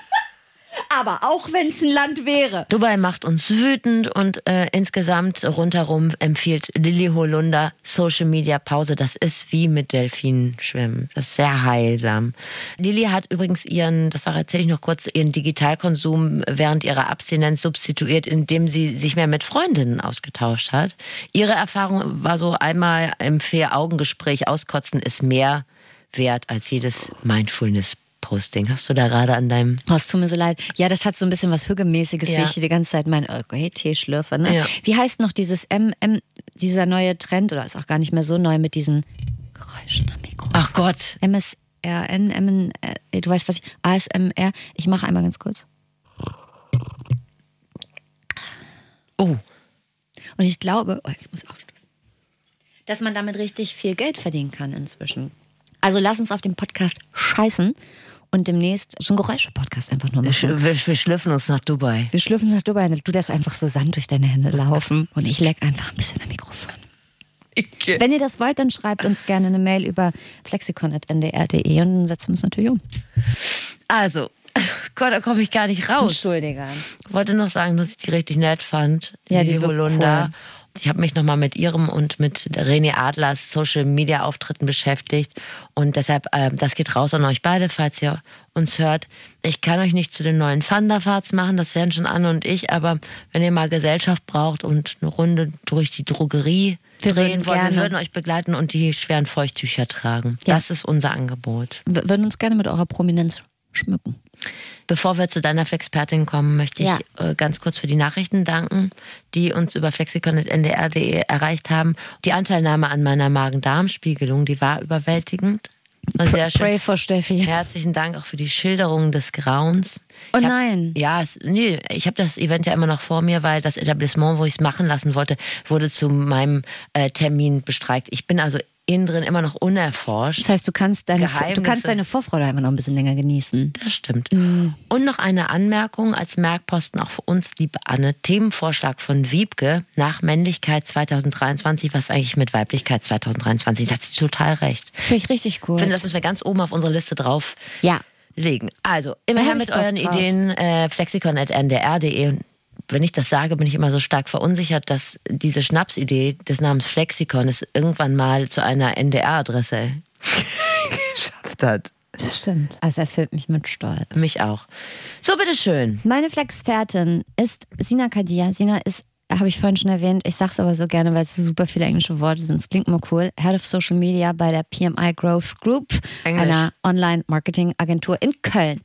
aber auch wenn es ein Land wäre.
Dubai macht uns wütend und äh, insgesamt rundherum empfiehlt Lilly Holunder Social Media Pause. Das ist wie mit Delfinen schwimmen. Das ist sehr heilsam. Lilly hat übrigens ihren, das erzähle ich noch kurz, ihren Digitalkonsum während ihrer Abstinenz substituiert, indem sie sich mehr mit Freundinnen ausgetauscht hat. Ihre Erfahrung war so einmal im Vier-Augen-Gespräch auskotzen ist mehr wert als jedes Mindfulness-Posting. Hast du da gerade an deinem
Oh, es tut mir so leid. Ja, das hat so ein bisschen was Hügelmäßiges,
Ja.
wie ich die ganze Zeit mein okay, Tee schlürfe. Ne?
Ja.
Wie heißt noch dieses M, M, dieser neue Trend, oder ist auch gar nicht mehr so neu mit diesen Geräuschen am Mikro?
Ach Gott,
MSRN, MN, äh, du weißt was ich, ASMR. Ich mache einmal ganz kurz.
oh,
Und ich glaube, oh, jetzt muss ich aufstoßen, dass man damit richtig viel Geld verdienen kann inzwischen. Also lass uns auf den Podcast scheißen und demnächst so einen Geräusche-Podcast einfach nur machen.
wir, wir schlüpfen uns nach Dubai.
Wir schlüpfen nach Dubai du lässt einfach so Sand durch deine Hände laufen und ich leck einfach ein bisschen am Mikrofon. Wenn ihr das wollt, dann schreibt uns gerne eine Mail über flexikon.ndr.de und dann setzen wir uns natürlich um.
Also, Gott, da komme ich gar nicht raus.
Entschuldige.
Ich wollte noch sagen, dass ich die richtig nett fand.
Ja, die wirkt
Holunder.
cool.
Ich habe mich nochmal mit ihrem und mit René Adlers Social Media Auftritten beschäftigt. Und deshalb, äh, das geht raus an euch beide, falls ihr uns hört. Ich kann euch nicht zu den neuen Thunderfarts machen, das werden schon Anne und ich. Aber wenn ihr mal Gesellschaft braucht und eine Runde durch die Drogerie
Wir
drehen
würden
wollt, wir würden euch begleiten und die schweren Feuchttücher tragen.
Ja.
Das ist unser Angebot.
Wir würden uns gerne mit eurer Prominenz schmücken.
Bevor wir zu deiner Flexpertin kommen, möchte ich
Ja.
äh, ganz kurz für die Nachrichten danken, die uns über flexikon.ndr.de erreicht haben. Die Anteilnahme an meiner Magen-Darm-Spiegelung, die war überwältigend. War sehr schön.
Pray for Steffi.
Herzlichen Dank auch für die Schilderung des Grauens.
Oh
hab-
nein.
Ja, es, nee, ich habe das Event ja immer noch vor mir, weil das Etablissement, wo ich es machen lassen wollte, wurde zu meinem äh, Termin bestreikt. Ich bin also innen drin immer noch unerforscht.
Das heißt, du kannst deine, du kannst deine Vorfreude einfach noch ein bisschen länger genießen.
Das stimmt. Und noch eine Anmerkung als Merkposten auch für uns, liebe Anne. Themenvorschlag von Wiebke nach Männlichkeit 2023. Was eigentlich mit Weiblichkeit 2023? Da hat sie total recht.
Finde ich richtig
Ich
cool.
finde, das müssen wir ganz oben auf unsere Liste drauf
ja.
legen. Also, immer her mit
ich
euren. Ideen. Äh, flexikon.ndr.de. Und wenn ich das sage, bin ich immer so stark verunsichert, dass diese Schnapsidee des Namens Flexikon es irgendwann mal zu einer NDR-Adresse <laughs> geschafft hat.
Das stimmt. Also erfüllt mich mit Stolz.
Mich auch. So, bitteschön.
Meine Flexpertin ist Sina Kadia. Sina ist, habe ich vorhin schon erwähnt, ich sag's aber so gerne, weil es so super viele englische Worte sind. Es klingt mal cool. Head of Social Media bei der PMI Growth Group,
Englisch.
einer Online-Marketing-Agentur in Köln.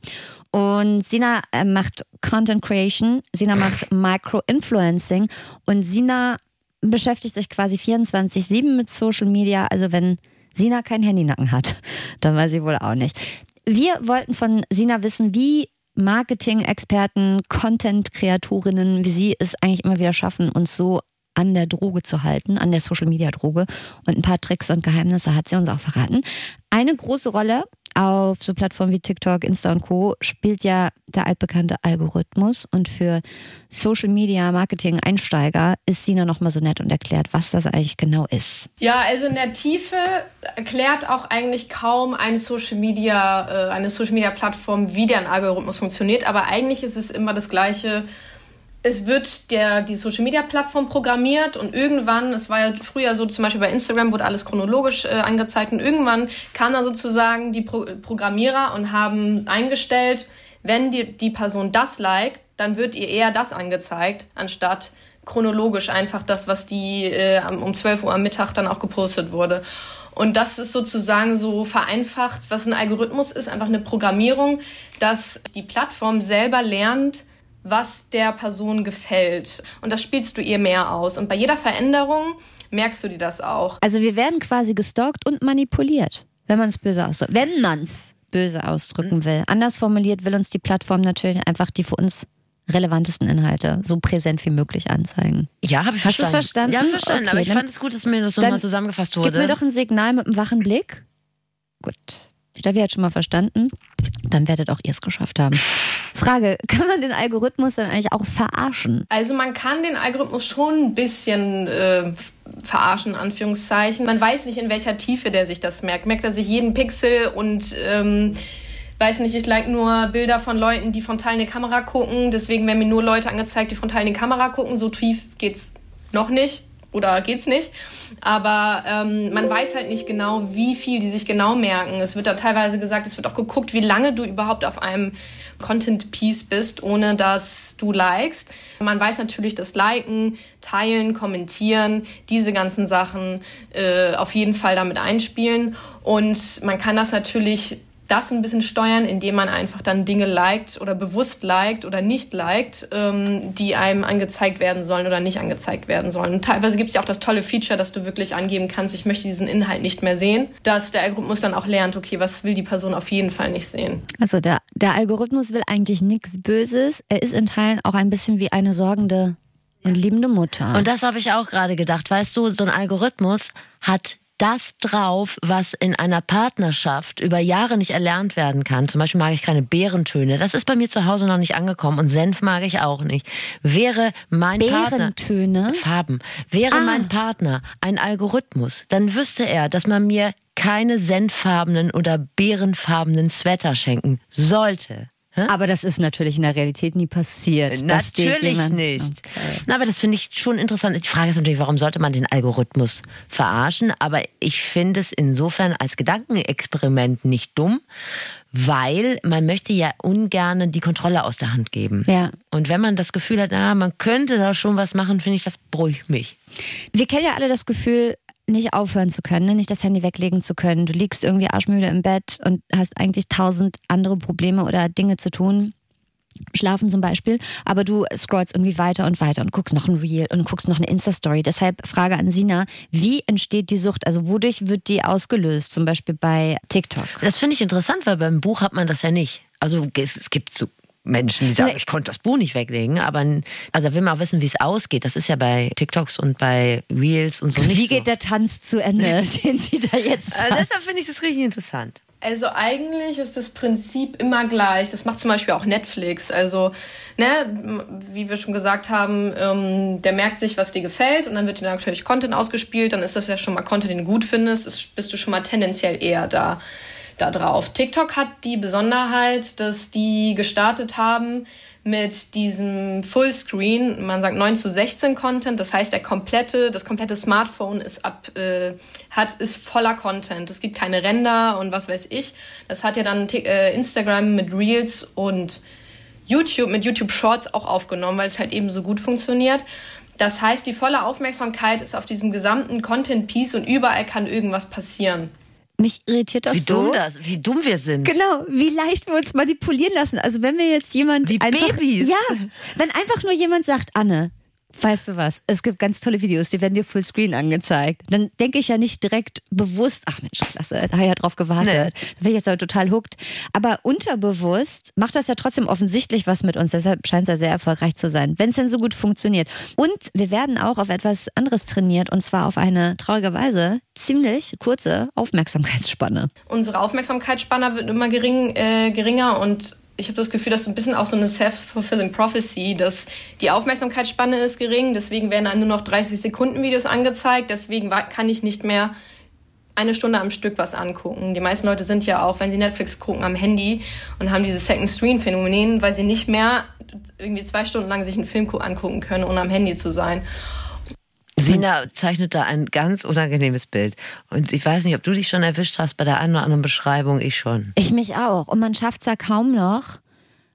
Und Sina äh, macht Content Creation, Sina macht Micro-Influencing und Sina beschäftigt sich quasi 24-7 mit Social Media. Also wenn Sina kein Handynacken hat, <laughs> dann weiß ich wohl auch nicht. Wir wollten von Sina wissen, wie Marketing-Experten, Content-Kreatorinnen wie sie es eigentlich immer wieder schaffen, uns so an der Droge zu halten, an der Social-Media-Droge. Und ein paar Tricks und Geheimnisse hat sie uns auch verraten. Eine große Rolle auf so Plattformen wie TikTok, Insta und Co. spielt ja der altbekannte Algorithmus. Und für Social Media Marketing Einsteiger ist Sina nochmal so nett und erklärt, was das eigentlich genau ist.
Ja, also in der Tiefe erklärt auch eigentlich kaum eine Social Media, äh, eine Social Media Plattform, wie der Algorithmus funktioniert. Aber eigentlich ist es immer das gleiche es wird der, die Social Media Plattform programmiert und irgendwann, es war ja früher so, zum Beispiel bei Instagram wurde alles chronologisch äh, angezeigt und irgendwann kamen dann sozusagen die Pro Programmierer und haben eingestellt, wenn die, die Person das liked, dann wird ihr eher das angezeigt, anstatt chronologisch einfach das, was die äh, um 12 Uhr am Mittag dann auch gepostet wurde. Und das ist sozusagen so vereinfacht, was ein Algorithmus ist, einfach eine Programmierung, dass die Plattform selber lernt, was der Person gefällt. Und das spielst du ihr mehr aus. Und bei jeder Veränderung merkst du dir das auch.
Also wir werden quasi gestalkt und manipuliert, wenn man es böse ausdrückt. Wenn man es böse ausdrücken will. Anders formuliert will uns die Plattform natürlich einfach die für uns relevantesten Inhalte so präsent wie möglich anzeigen.
Ja, habe ich
Hast du
verstanden.
es verstanden?
Ja, hab ich verstanden.
Okay,
aber ich fand es gut, dass mir das nochmal zusammengefasst wurde.
Gib mir doch ein Signal mit einem wachen Blick. Gut. Steffi hat schon mal verstanden. Dann werdet auch ihr es geschafft haben. Frage, kann man den Algorithmus dann eigentlich auch verarschen?
Also man kann den Algorithmus schon ein bisschen äh, verarschen, in Anführungszeichen. Man weiß nicht, in welcher Tiefe der sich das merkt. Merkt er sich jeden Pixel und ähm, weiß nicht, ich like nur Bilder von Leuten, die frontal in die Kamera gucken. Deswegen werden mir nur Leute angezeigt, die frontal in die Kamera gucken. So tief geht's noch nicht. Oder geht's nicht? Aber ähm, man weiß halt nicht genau, wie viel die sich genau merken. Es wird da teilweise gesagt, es wird auch geguckt, wie lange du überhaupt auf einem Content-Piece bist, ohne dass du likest. Man weiß natürlich, dass Liken, Teilen, Kommentieren, diese ganzen Sachen äh, auf jeden Fall damit einspielen. Und man kann das natürlich das ein bisschen steuern, indem man einfach dann Dinge liked oder bewusst liked oder nicht liked, ähm, die einem angezeigt werden sollen oder nicht angezeigt werden sollen. Und teilweise gibt es ja auch das tolle Feature, dass du wirklich angeben kannst, ich möchte diesen Inhalt nicht mehr sehen, dass der Algorithmus dann auch lernt, okay, was will die Person auf jeden Fall nicht sehen.
Also der, der Algorithmus will eigentlich nichts Böses. Er ist in Teilen auch ein bisschen wie eine sorgende und liebende Mutter.
Und das habe ich auch gerade gedacht. Weißt du, so ein Algorithmus hat das drauf, was in einer Partnerschaft über Jahre nicht erlernt werden kann. Zum Beispiel mag ich keine Beerentöne. Das ist bei mir zu Hause noch nicht angekommen und Senf mag ich auch nicht. Wäre mein Partner
Bärentöne?
Farben. Wäre
Ah.
mein Partner ein Algorithmus, dann wüsste er, dass man mir keine senffarbenen oder beerenfarbenen Sweater schenken sollte. Hä?
Aber das ist natürlich in der Realität nie passiert.
Natürlich
jemand-
nicht. Na, aber das finde ich schon interessant. Die Frage ist natürlich, warum sollte man den Algorithmus verarschen? Aber ich finde es insofern als Gedankenexperiment nicht dumm, weil man möchte ja ungern die Kontrolle aus der Hand geben.
Ja.
Und wenn man das Gefühl hat, na, man könnte da schon was machen, finde ich, das beruhigt mich.
Wir kennen ja alle das Gefühl, nicht aufhören zu können, ne? nicht das Handy weglegen zu können. Du liegst irgendwie arschmüde im Bett und hast eigentlich tausend andere Probleme oder Dinge zu tun. Schlafen zum Beispiel, aber du scrollst irgendwie weiter und weiter und guckst noch ein Reel und guckst noch eine Insta-Story. Deshalb Frage an Sina, wie entsteht die Sucht? Also wodurch wird die ausgelöst? Zum Beispiel bei TikTok.
Das finde ich interessant, weil beim Buch hat man das ja nicht. Also es, gibt so Menschen, die sagen,
Nee.
ich konnte das Buch nicht weglegen, aber also da will man auch wissen, wie es ausgeht. Das ist ja bei TikToks und bei Reels und so nicht
Wie
so.
geht der Tanz zu Ende, <laughs> den sie da jetzt
Also deshalb finde ich das richtig interessant.
Also eigentlich ist das Prinzip immer gleich. Das macht zum Beispiel auch Netflix. Also, ne, wie wir schon gesagt haben, ähm, der merkt sich, was dir gefällt und dann wird dir natürlich Content ausgespielt. Dann ist das ja schon mal Content, den du gut findest. Ist, bist du schon mal tendenziell eher da, da drauf. TikTok hat die Besonderheit, dass die gestartet haben mit diesem Fullscreen, man sagt 9 zu 16 Content, das heißt der komplette, das komplette Smartphone ist ab, äh, hat, ist voller Content. Es gibt keine Ränder und was weiß ich. Das hat ja dann äh, Instagram mit Reels und YouTube mit YouTube Shorts auch aufgenommen, weil es halt eben so gut funktioniert. Das heißt, die volle Aufmerksamkeit ist auf diesem gesamten Content-Piece und überall kann irgendwas passieren.
Mich irritiert das
Wie
so.
dumm das, wie dumm wir sind.
Genau, wie leicht wir uns manipulieren lassen. Also wenn wir jetzt jemand
Wie
einfach,
Babys.
ja, wenn einfach nur jemand sagt, Anne, Weißt du was? Es gibt ganz tolle Videos, die werden dir Fullscreen angezeigt. Dann denke ich ja nicht direkt bewusst, ach Mensch, klasse, da habe ich ja drauf gewartet. Da bin ich jetzt aber total hooked. Aber unterbewusst macht das ja trotzdem offensichtlich was mit uns. Deshalb scheint es ja sehr erfolgreich zu sein, wenn es denn so gut funktioniert. Und wir werden auch auf etwas anderes trainiert und zwar auf eine traurige Weise ziemlich kurze Aufmerksamkeitsspanne.
Unsere Aufmerksamkeitsspanne wird immer gering, äh, geringer und ich habe das Gefühl, dass so ein bisschen auch so eine self-fulfilling prophecy, dass die Aufmerksamkeitsspanne ist gering, deswegen werden einem nur noch 30 Sekunden Videos angezeigt, deswegen kann ich nicht mehr eine Stunde am Stück was angucken. Die meisten Leute sind ja auch, wenn sie Netflix gucken, am Handy und haben dieses Second Screen Phänomen, weil sie nicht mehr irgendwie zwei Stunden lang sich einen Film angucken können, ohne am Handy zu sein.
Sina zeichnet da ein ganz unangenehmes Bild. Und ich weiß nicht, ob du dich schon erwischt hast bei der einen oder anderen Beschreibung, ich schon.
Ich mich auch. Und man schafft es ja kaum noch,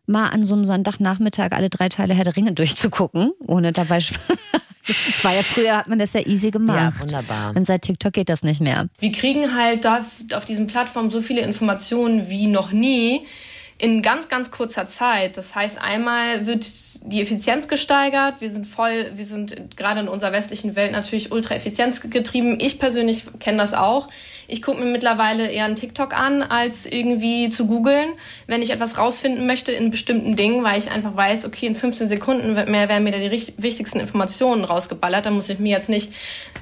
mal an so einem Sonntagnachmittag alle drei Teile Herr der Ringe durchzugucken, ohne dabei. Das <laughs> war ja früher, hat man das ja easy gemacht.
Ja, wunderbar.
Und seit TikTok geht das nicht mehr.
Wir kriegen halt da auf diesen Plattformen so viele Informationen wie noch nie in ganz, ganz kurzer Zeit. Das heißt, einmal wird die Effizienz gesteigert. Wir sind voll, wir sind gerade in unserer westlichen Welt natürlich ultra effizienzgetrieben. Ich persönlich kenne das auch. Ich gucke mir mittlerweile eher einen TikTok an, als irgendwie zu googeln, wenn ich etwas rausfinden möchte in bestimmten Dingen, weil ich einfach weiß, okay, in 15 Sekunden mehr werden mir da die wichtigsten Informationen rausgeballert. Da muss ich mir jetzt nicht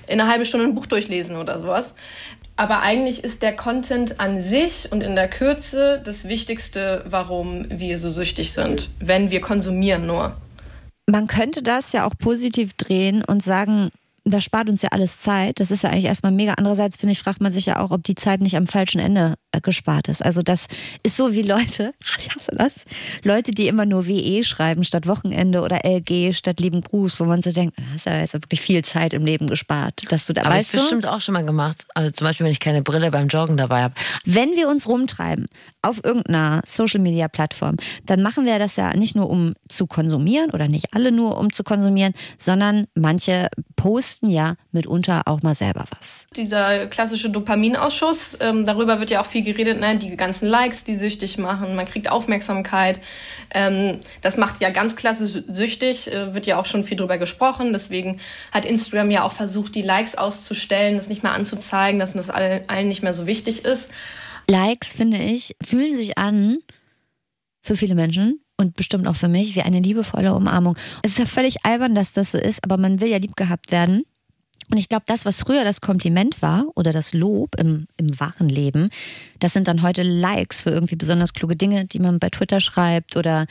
in einer halben Stunde ein Buch durchlesen oder sowas. Aber eigentlich ist der Content an sich und in der Kürze das Wichtigste, warum wir so süchtig sind, wenn wir konsumieren nur.
Man könnte das ja auch positiv drehen und sagen, das spart uns ja alles Zeit. Das ist ja eigentlich erstmal mega. Andererseits finde ich, fragt man sich ja auch, ob die Zeit nicht am falschen Ende äh, gespart ist. Also das ist so wie Leute, <laughs> ich hasse das, Leute, die immer nur WE schreiben statt Wochenende oder LG statt lieben Gruß, wo man so denkt, hast ja jetzt wirklich viel Zeit im Leben gespart, dass du da
Aber
weißt
ich
du?
bestimmt auch schon mal gemacht. Also zum Beispiel, wenn ich keine Brille beim Joggen dabei habe.
Wenn wir uns rumtreiben auf irgendeiner Social Media Plattform, dann machen wir das ja nicht nur um zu konsumieren oder nicht alle nur um zu konsumieren, sondern manche posten ja mitunter auch mal selber was.
Dieser klassische Dopaminausschuss, ähm, darüber wird ja auch viel geredet, ne? die ganzen Likes, die süchtig machen, man kriegt Aufmerksamkeit. Ähm, das macht ja ganz klassisch süchtig, äh, wird ja auch schon viel drüber gesprochen. Deswegen hat Instagram ja auch versucht, die Likes auszustellen, das nicht mehr anzuzeigen, dass das allen nicht mehr so wichtig ist.
Likes, finde ich, fühlen sich an für viele Menschen und bestimmt auch für mich wie eine liebevolle Umarmung. Es ist ja völlig albern, dass das so ist, aber man will ja lieb gehabt werden. Und ich glaube, das, was früher das Kompliment war oder das Lob im, im wahren Leben, das sind dann heute Likes für irgendwie besonders kluge Dinge, die man bei Twitter schreibt oder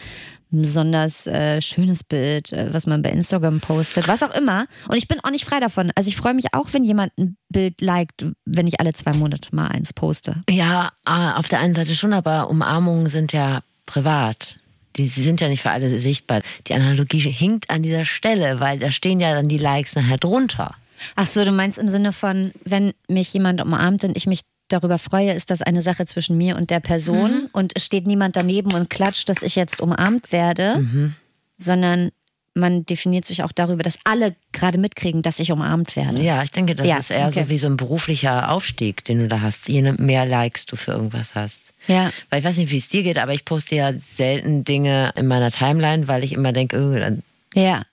ein besonders äh, schönes Bild, äh, was man bei Instagram postet, was auch immer. Und ich bin auch nicht frei davon. Also ich freue mich auch, wenn jemand ein Bild liked, wenn ich alle zwei Monate mal eins poste.
Ja, äh, auf der einen Seite schon, aber Umarmungen sind ja privat. Die, sie sind ja nicht für alle sichtbar. Die Analogie hinkt an dieser Stelle, weil da stehen ja dann die Likes nachher drunter.
Ach so, du meinst im Sinne von, wenn mich jemand umarmt und ich mich darüber freue, ist das eine Sache zwischen mir und der Person mhm. und es steht niemand daneben und klatscht, dass ich jetzt umarmt werde, mhm. sondern man definiert sich auch darüber, dass alle gerade mitkriegen, dass ich umarmt werde.
Ja, ich denke, das ja, ist eher okay. so wie so ein beruflicher Aufstieg, den du da hast, je mehr Likes du für irgendwas hast.
Ja.
Weil ich weiß nicht, wie es dir geht, aber ich poste ja selten Dinge in meiner Timeline, weil ich immer denke, oh, dann
ja.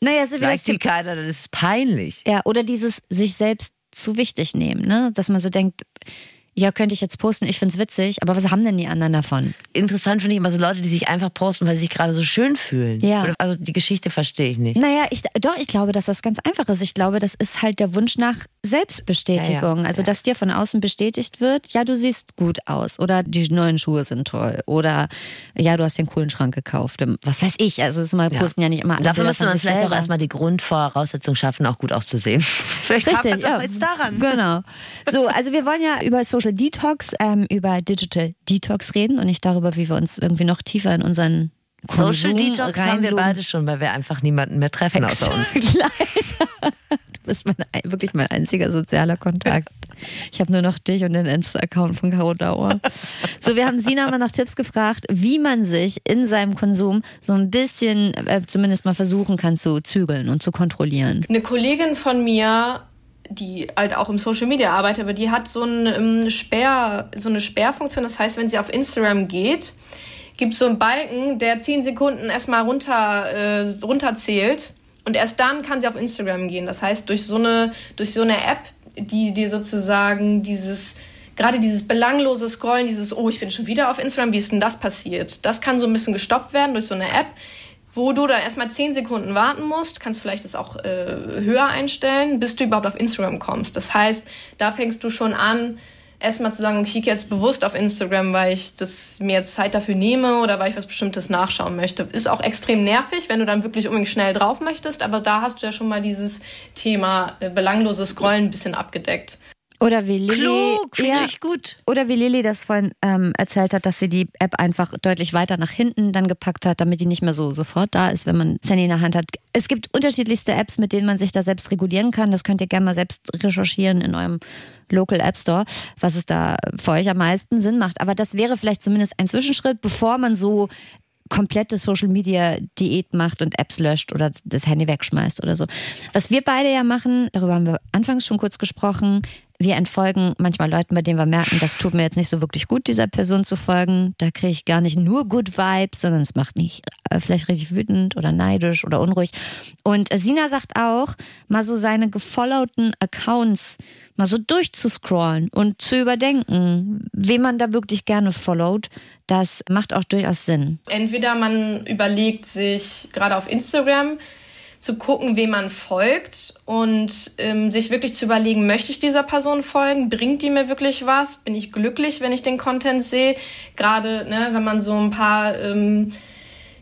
Naja, so wie
die keiner, das ist peinlich.
Ja, oder dieses sich selbst zu wichtig nehmen, ne? Dass man so denkt, ja, könnte ich jetzt posten, ich finde es witzig, aber was haben denn die anderen davon?
Interessant finde ich immer so Leute, die sich einfach posten, weil sie sich gerade so schön fühlen.
Ja.
Also die Geschichte verstehe ich nicht.
Naja, ich, doch, ich glaube, dass das ganz einfach ist. Ich glaube, das ist halt der Wunsch nach Selbstbestätigung. Ja, ja. Also, dass dir von außen bestätigt wird, ja, du siehst gut aus oder die neuen Schuhe sind toll oder ja, du hast den coolen Schrank gekauft. Was weiß ich. Also, es mal posten ja, nicht immer alle
Dafür müsste man vielleicht selber. auch erstmal die Grundvoraussetzung schaffen, auch gut auszusehen. <laughs>
vielleicht Richtig, ja. jetzt daran. Genau. So, also wir wollen ja über Social Detox, ähm, über Digital Detox reden und nicht darüber, wie wir uns irgendwie noch tiefer in unseren Konsum
Social Detox haben wir beide schon, weil wir einfach niemanden mehr treffen außer uns. <laughs>
Leider. Du bist mein, wirklich mein einziger sozialer Kontakt. Ich habe nur noch dich und den Insta-Account von Caro Dauer. So, wir haben Sina mal nach Tipps gefragt, wie man sich in seinem Konsum so ein bisschen äh, zumindest mal versuchen kann zu zügeln und zu kontrollieren.
Eine Kollegin von mir die halt auch im Social Media arbeitet, aber die hat so, ein, um, Sperr, so eine Sperrfunktion. Das heißt, wenn sie auf Instagram geht, gibt es so einen Balken, der zehn Sekunden erstmal runter, äh, runterzählt Und erst dann kann sie auf Instagram gehen. Das heißt, durch so eine, durch so eine App, die dir sozusagen dieses gerade dieses belanglose Scrollen, dieses, oh, ich bin schon wieder auf Instagram, wie ist denn das passiert? Das kann so ein bisschen gestoppt werden durch so eine App, wo du dann erstmal 10 Sekunden warten musst, kannst vielleicht das auch äh, höher einstellen, bis du überhaupt auf Instagram kommst. Das heißt, da fängst du schon an, erstmal zu sagen, ich klicke jetzt bewusst auf Instagram, weil ich das mir jetzt Zeit dafür nehme oder weil ich was Bestimmtes nachschauen möchte. Ist auch extrem nervig, wenn du dann wirklich unbedingt schnell drauf möchtest, aber da hast du ja schon mal dieses Thema äh, belangloses Scrollen ein bisschen abgedeckt.
Oder wie Lilly,
Klug, finde
ja,
ich gut.
oder wie Lilly das vorhin ähm, erzählt hat, dass sie die App einfach deutlich weiter nach hinten dann gepackt hat, damit die nicht mehr so sofort da ist, wenn man das Handy in der Hand hat. Es gibt unterschiedlichste Apps, mit denen man sich da selbst regulieren kann. Das könnt ihr gerne mal selbst recherchieren in eurem Local App Store, was es da für euch am meisten Sinn macht. Aber das wäre vielleicht zumindest ein Zwischenschritt, bevor man so komplette Social Media Diät macht und Apps löscht oder das Handy wegschmeißt oder so. Was wir beide ja machen, darüber haben wir anfangs schon kurz gesprochen, wir entfolgen manchmal Leuten, bei denen wir merken, das tut mir jetzt nicht so wirklich gut, dieser Person zu folgen. Da kriege ich gar nicht nur Good Vibes, sondern es macht mich äh, vielleicht richtig wütend oder neidisch oder unruhig. Und äh, Sina sagt auch, mal so seine gefollowten Accounts mal so durchzuscrollen und zu überdenken, wen man da wirklich gerne followt, das macht auch durchaus Sinn.
Entweder man überlegt sich gerade auf Instagram zu gucken, wem man folgt und ähm, sich wirklich zu überlegen, möchte ich dieser Person folgen? Bringt die mir wirklich was? Bin ich glücklich, wenn ich den Content sehe? Gerade ne, wenn man so ein paar ähm,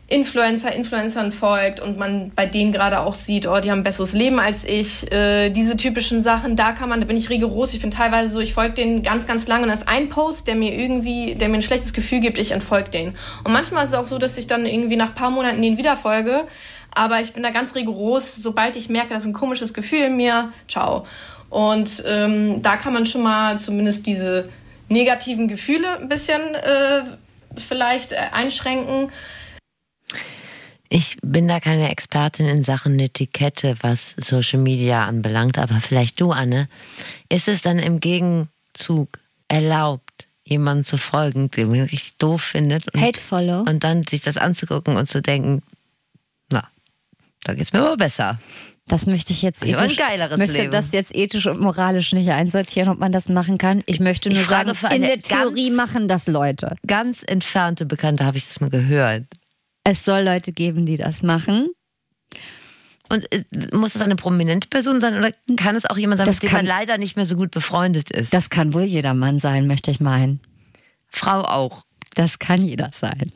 Influencer, Influencern folgt und man bei denen gerade auch sieht, oh, die haben ein besseres Leben als ich. Äh, diese typischen Sachen, da kann man, da bin ich rigoros. Ich bin teilweise so, ich folge denen ganz, ganz lange und das ist ein Post, der mir irgendwie, der mir ein schlechtes Gefühl gibt, ich entfolge den. Und manchmal ist es auch so, dass ich dann irgendwie nach paar Monaten den wieder folge. Aber ich bin da ganz rigoros. Sobald ich merke, das ist ein komisches Gefühl in mir, ciao. Und ähm, da kann man schon mal zumindest diese negativen Gefühle ein bisschen äh, vielleicht äh, einschränken.
Ich bin da keine Expertin in Sachen Etikette, was Social Media anbelangt, aber vielleicht du, Anne. Ist es dann im Gegenzug erlaubt, jemanden zu folgen, den man richtig doof findet und,
Hate Follow.
und dann sich das anzugucken und zu denken, da geht's mir aber besser.
Das möchte ich jetzt ethisch,
geileres
möchte
Leben.
das jetzt ethisch und moralisch nicht einsortieren, ob man das machen kann. Ich möchte nur
Ich
sagen, in der Theorie
ganz-
machen das Leute.
Ganz entfernte Bekannte habe ich das mal gehört.
Es soll Leute geben, die das machen.
Und äh, muss es eine prominente Person sein oder kann es auch jemand sein,
Das
mit dem
kann-
man leider nicht mehr so gut befreundet ist?
Das kann wohl jeder Mann sein, möchte ich meinen.
Frau auch.
Das kann jeder sein.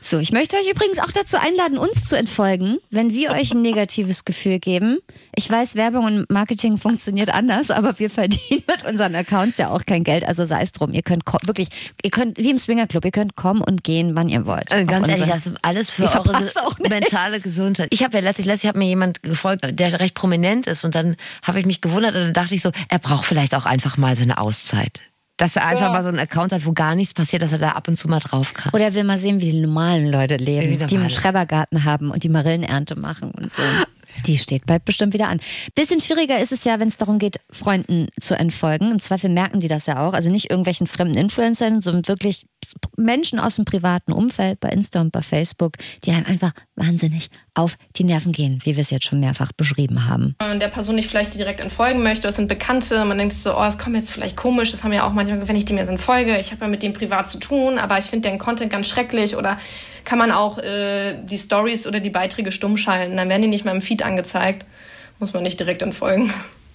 So, ich möchte euch übrigens auch dazu einladen, uns zu entfolgen, wenn wir euch ein negatives Gefühl geben. Ich weiß, Werbung und Marketing funktioniert anders, aber wir verdienen mit unseren Accounts ja auch kein Geld, also sei es drum. Ihr könnt wirklich, ihr könnt, wie im Swingerclub, ihr könnt kommen und gehen, wann ihr wollt.
Also ganz ehrlich, das ist alles für eure mentale Gesundheit. Ich habe ja letztlich, letztlich hat mir jemand gefolgt, der recht prominent ist und dann habe ich mich gewundert und dann dachte ich so, er braucht vielleicht auch einfach mal seine Auszeit. Dass er einfach mal so einen Account hat, wo gar nichts passiert, dass er da ab und zu mal drauf kann.
Oder will mal sehen, wie die normalen Leute leben, die
normale.
einen Schrebergarten haben und die Marillenernte machen und so. <laughs> Die steht bald bestimmt wieder an. Bisschen schwieriger ist es ja, wenn es darum geht, Freunden zu entfolgen. Im Zweifel merken die das ja auch. Also nicht irgendwelchen fremden Influencern, sondern wirklich Menschen aus dem privaten Umfeld bei Insta und bei Facebook, die einem einfach wahnsinnig auf die Nerven gehen, wie wir es jetzt schon mehrfach beschrieben haben.
Man der Person nicht vielleicht direkt entfolgen möchte, das sind Bekannte, man denkt so, oh, es kommt jetzt vielleicht komisch, das haben ja auch manchmal, wenn ich dem jetzt entfolge, ich habe ja mit dem privat zu tun, aber ich finde den Content ganz schrecklich. Oder kann man auch äh, die Stories oder die Beiträge stumm schalten, dann werden die nicht mehr im Feed angezeigt, muss man nicht direkt entfolgen.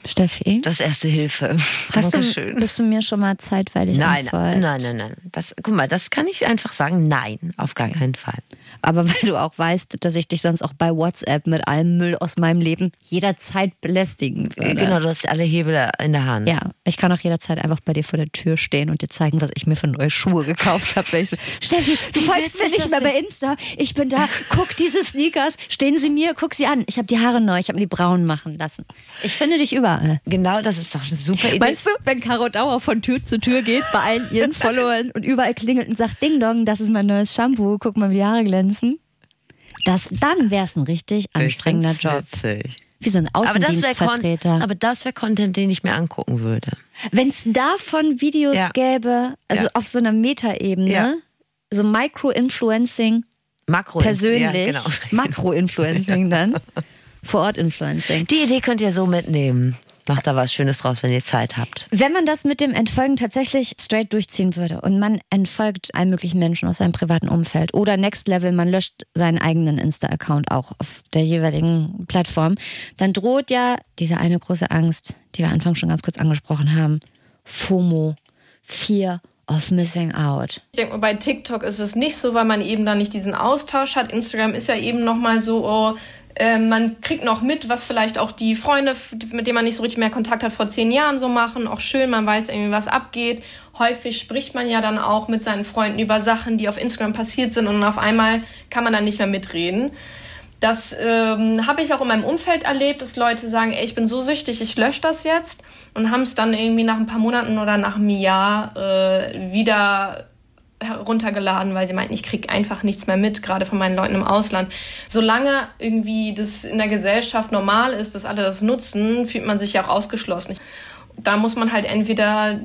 Steffi,
Das erste Hilfe. <laughs>
hast du,
Dankeschön.
bist du mir schon mal zeitweilig
Nein,
entfolgt?
nein, nein, nein. Das, guck mal, das kann ich einfach sagen. Nein, auf gar keinen Fall.
Aber weil du auch weißt, dass ich dich sonst auch bei WhatsApp mit allem Müll aus meinem Leben jederzeit belästigen würde.
Genau, du hast alle Hebel in der Hand.
Ja, ich kann auch jederzeit einfach bei dir vor der Tür stehen und dir zeigen, was ich mir für neue Schuhe gekauft habe. Steffi, du
Wie
folgst mir nicht mehr bei Insta. Ich bin da. Guck diese Sneakers. Stehen sie mir, guck sie an. Ich habe die Haare neu. Ich habe mir die braun machen lassen. Ich finde dich überall.
Genau, das ist doch eine super Idee.
Meinst du, wenn Caro Dauer von Tür zu Tür geht bei allen ihren <laughs> Followern und überall klingelt und sagt, Ding Dong, das ist mein neues Shampoo, guck mal, wie die Haare glänzen? Das, dann wäre es ein richtig anstrengender Job.
Witzig.
Wie so ein
Aber das wäre
Außendienstvertreter.
aber das wäre Content, den ich mir angucken würde.
Wenn es davon Videos
Ja.
gäbe, also
Ja.
auf so einer Metaebene,
Ja.
so Micro-Influencing
Makro
persönlich,
Ja, genau. <laughs>
Makro-Influencing dann, <laughs> vor Ort Influencing.
Die Idee könnt ihr so mitnehmen. Macht da was Schönes draus, wenn ihr Zeit habt.
Wenn man das mit dem Entfolgen tatsächlich straight durchziehen würde und man entfolgt allen möglichen Menschen aus seinem privaten Umfeld oder Next Level, man löscht seinen eigenen Insta-Account auch auf der jeweiligen Plattform, dann droht ja diese eine große Angst, die wir Anfang schon ganz kurz angesprochen haben, FOMO, Fear of Missing Out.
Ich denke mal, bei TikTok ist es nicht so, weil man eben da nicht diesen Austausch hat. Instagram ist ja eben nochmal so, oh, man kriegt noch mit, was vielleicht auch die Freunde, mit denen man nicht so richtig mehr Kontakt hat, vor zehn Jahren so machen. Auch schön, man weiß irgendwie, was abgeht. Häufig spricht man ja dann auch mit seinen Freunden über Sachen, die auf Instagram passiert sind und auf einmal kann man dann nicht mehr mitreden. Das ähm, habe ich auch in meinem Umfeld erlebt, dass Leute sagen, ey, ich bin so süchtig, ich lösche das jetzt und haben es dann irgendwie nach ein paar Monaten oder nach einem Jahr äh, wieder heruntergeladen, weil sie meinten, ich kriege einfach nichts mehr mit, gerade von meinen Leuten im Ausland. Solange irgendwie das in der Gesellschaft normal ist, dass alle das nutzen, fühlt man sich ja auch ausgeschlossen. Da muss man halt entweder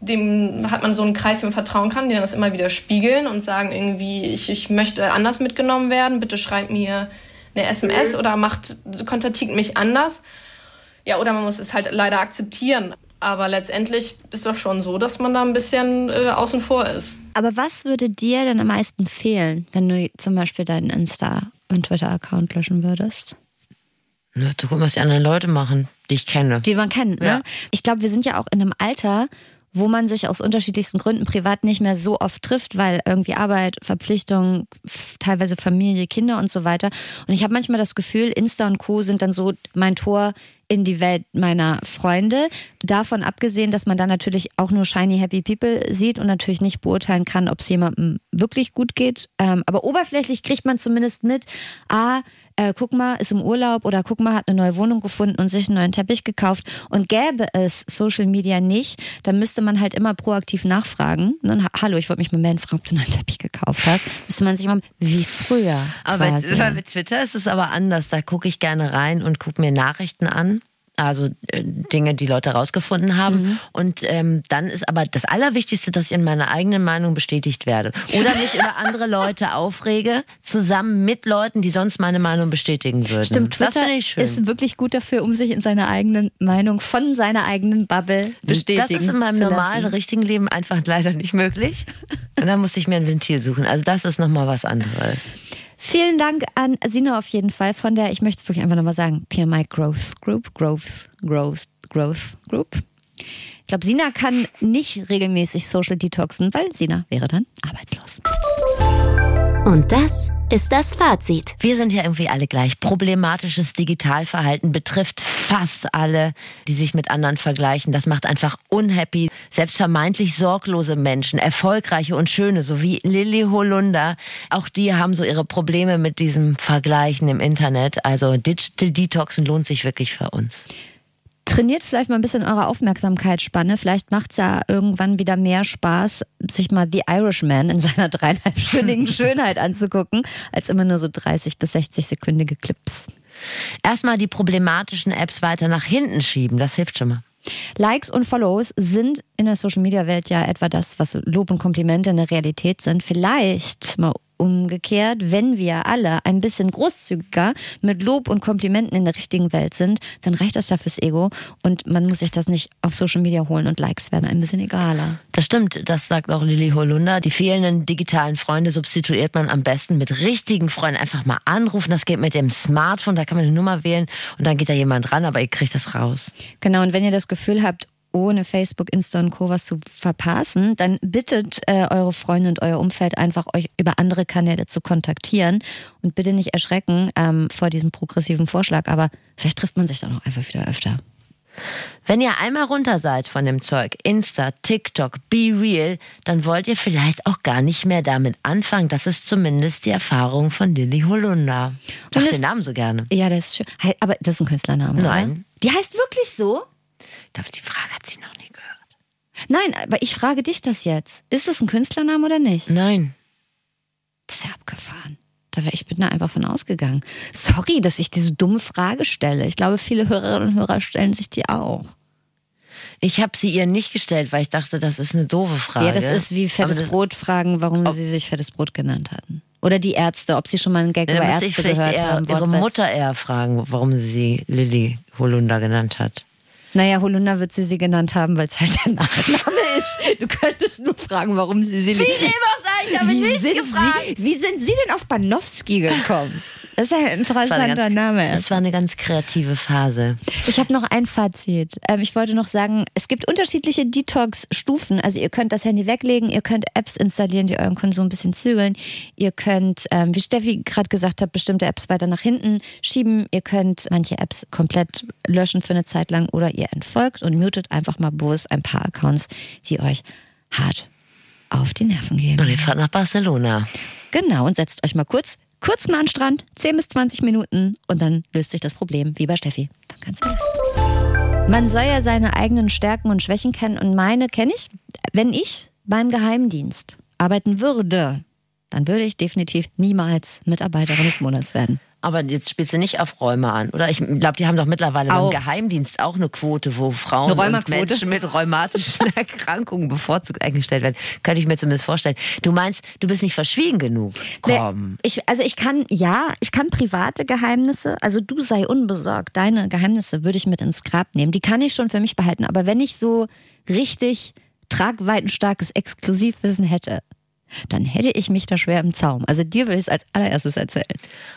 dem hat man so einen Kreis, dem man vertrauen kann, die dann das immer wieder spiegeln und sagen irgendwie, ich, ich möchte anders mitgenommen werden, bitte schreib mir eine SMS oder macht, kontaktiert mich anders. Ja, oder man muss es halt leider akzeptieren. Aber letztendlich ist doch schon so, dass man da ein bisschen äh, außen vor ist.
Aber was würde dir denn am meisten fehlen, wenn du zum Beispiel deinen Insta- und Twitter-Account löschen würdest?
Ne, Du guckst, was die anderen Leute machen, die ich kenne.
Die man kennt,
Ja.
ne? Ich glaube, wir sind ja auch in einem Alter, wo man sich aus unterschiedlichsten Gründen privat nicht mehr so oft trifft, weil irgendwie Arbeit, Verpflichtungen, f- teilweise Familie, Kinder und so weiter. Und ich habe manchmal das Gefühl, Insta und Co. sind dann so mein Tor in die Welt meiner Freunde. Davon abgesehen, dass man dann natürlich auch nur shiny happy people sieht und natürlich nicht beurteilen kann, ob es jemandem wirklich gut geht. Ähm, aber oberflächlich kriegt man zumindest mit, ah, äh, guck mal, ist im Urlaub oder guck mal, hat eine neue Wohnung gefunden und sich einen neuen Teppich gekauft. Und gäbe es Social Media nicht, dann müsste man halt immer proaktiv nachfragen. Ha- hallo, ich wollte mich mal melden, fragen, ob du einen neuen Teppich gekauft hast. Müsste man sich mal, wie früher.
Aber bei, bei Twitter ist es aber anders. Da gucke ich gerne rein und gucke mir Nachrichten an. Also äh, Dinge, die Leute rausgefunden haben.
Mhm.
Und ähm, dann ist aber das Allerwichtigste, dass ich in meiner eigenen Meinung bestätigt werde. Oder mich über andere Leute aufrege, zusammen mit Leuten, die sonst meine Meinung bestätigen würden.
Stimmt, Twitter ist wirklich gut dafür, um sich in seiner eigenen Meinung von seiner eigenen Bubble bestätigen
das ist in meinem
zu
normalen, richtigen Leben einfach leider nicht möglich. Und da muss ich mir ein Ventil suchen. Also das ist nochmal was anderes.
Vielen Dank an Sina auf jeden Fall von der, ich möchte es wirklich einfach nochmal sagen, PMI Growth Group, Growth, Growth, Growth Group. Ich glaube, Sina kann nicht regelmäßig Social Detoxen, weil Sina wäre dann arbeitslos.
Und das ist das Fazit.
Wir sind ja irgendwie alle gleich. Problematisches Digitalverhalten betrifft fast alle, die sich mit anderen vergleichen. Das macht einfach unhappy. Selbst vermeintlich sorglose Menschen, erfolgreiche und schöne, so wie Lilly Holunder, auch die haben so ihre Probleme mit diesem Vergleichen im Internet. Also Digital Detoxen lohnt sich wirklich für uns.
Trainiert vielleicht mal ein bisschen eure Aufmerksamkeitsspanne. Vielleicht macht es ja irgendwann wieder mehr Spaß, sich mal The Irishman in seiner dreieinhalbstündigen <laughs> Schönheit anzugucken, als immer nur so 30 bis 60 sekündige Clips.
Erstmal die problematischen Apps weiter nach hinten schieben, das hilft schon mal.
Likes und Follows sind in der Social Media Welt ja etwa das, was Lob und Komplimente in der Realität sind. Vielleicht mal umgekehrt, wenn wir alle ein bisschen großzügiger mit Lob und Komplimenten in der richtigen Welt sind, dann reicht das ja fürs Ego und man muss sich das nicht auf Social Media holen und Likes werden ein bisschen egaler.
Das stimmt, das sagt auch Lilly Holunder. Die fehlenden digitalen Freunde substituiert man am besten mit richtigen Freunden. Einfach mal anrufen, das geht mit dem Smartphone, da kann man eine Nummer wählen und dann geht da jemand ran, aber ihr kriegt das raus.
Genau, und wenn ihr das Gefühl habt, ohne Facebook, Insta und Co. was zu verpassen, dann bittet äh, eure Freunde und euer Umfeld einfach, euch über andere Kanäle zu kontaktieren. Und bitte nicht erschrecken ähm, vor diesem progressiven Vorschlag, aber vielleicht trifft man sich dann auch einfach wieder öfter.
Wenn ihr einmal runter seid von dem Zeug, Insta, TikTok, Be Real, dann wollt ihr vielleicht auch gar nicht mehr damit anfangen. Das ist zumindest die Erfahrung von Lilly Holunder. Ich den Namen so gerne.
Ja, das ist schön. Aber das ist ein Künstlername,
Nein.
oder? Die heißt wirklich so?
Glaube, die Frage hat sie noch nie gehört.
Nein, aber ich frage dich das jetzt. Ist es ein Künstlername oder nicht?
Nein.
Das ist ja abgefahren. Da ich bin da einfach von ausgegangen. Sorry, dass ich diese dumme Frage stelle. Ich glaube, viele Hörerinnen und Hörer stellen sich die auch.
Ich habe sie ihr nicht gestellt, weil ich dachte, das ist eine doofe Frage.
Ja, das ist wie fettes Brot fragen, warum sie sich fettes Brot genannt hatten. Oder die Ärzte, ob sie schon mal einen Gag
Dann
über Ärzte
ich vielleicht
gehört
eher
haben.
ihre. Mutter eher fragen, warum sie sie Lilly Holunder genannt hat.
Naja, Holunder wird sie sie genannt haben, weil es halt der Nachname <laughs> ist. Du könntest nur fragen, warum sie sie... Wie
dem auch sei, ich habe
wie,
nicht gefragt.
Sie, wie sind Sie denn auf Banowski gekommen? Das ist ein interessanter
ganz,
Name.
Das war eine ganz kreative Phase.
Ich habe noch ein Fazit. Ähm, ich wollte noch sagen, es gibt unterschiedliche Detox-Stufen. Also ihr könnt das Handy weglegen, ihr könnt Apps installieren, die euren Konsum ein bisschen zügeln. Ihr könnt, ähm, wie Steffi gerade gesagt hat, bestimmte Apps weiter nach hinten schieben. Ihr könnt manche Apps komplett löschen für eine Zeit lang oder ihr entfolgt und mutet einfach mal bewusst ein paar Accounts, die euch hart auf die Nerven gehen.
Und ihr fahrt nach Barcelona.
Genau, und setzt euch mal kurz, kurz mal an den Strand, 10 bis 20 Minuten und dann löst sich das Problem, wie bei Steffi. Dann kannst du Man soll ja seine eigenen Stärken und Schwächen kennen und meine kenne ich. Wenn ich beim Geheimdienst arbeiten würde, dann würde ich definitiv niemals Mitarbeiterin des Monats werden.
Aber jetzt spielst du nicht auf Räume an, oder? Ich glaube, die haben doch mittlerweile
Auch.
beim Geheimdienst auch eine Quote, wo Frauen und? Menschen mit rheumatischen <laughs> Erkrankungen bevorzugt eingestellt werden. Könnte ich mir zumindest vorstellen. Du meinst, du bist nicht verschwiegen genug. Komm.
Nee, Ich, also ich kann, ja, ich kann private Geheimnisse, also du sei unbesorgt, deine Geheimnisse würde ich mit ins Grab nehmen. Die kann ich schon für mich behalten. Aber wenn ich so richtig tragweitenstarkes Exklusivwissen hätte, dann hätte ich mich da schwer im Zaum. Also dir würde ich es als allererstes erzählen.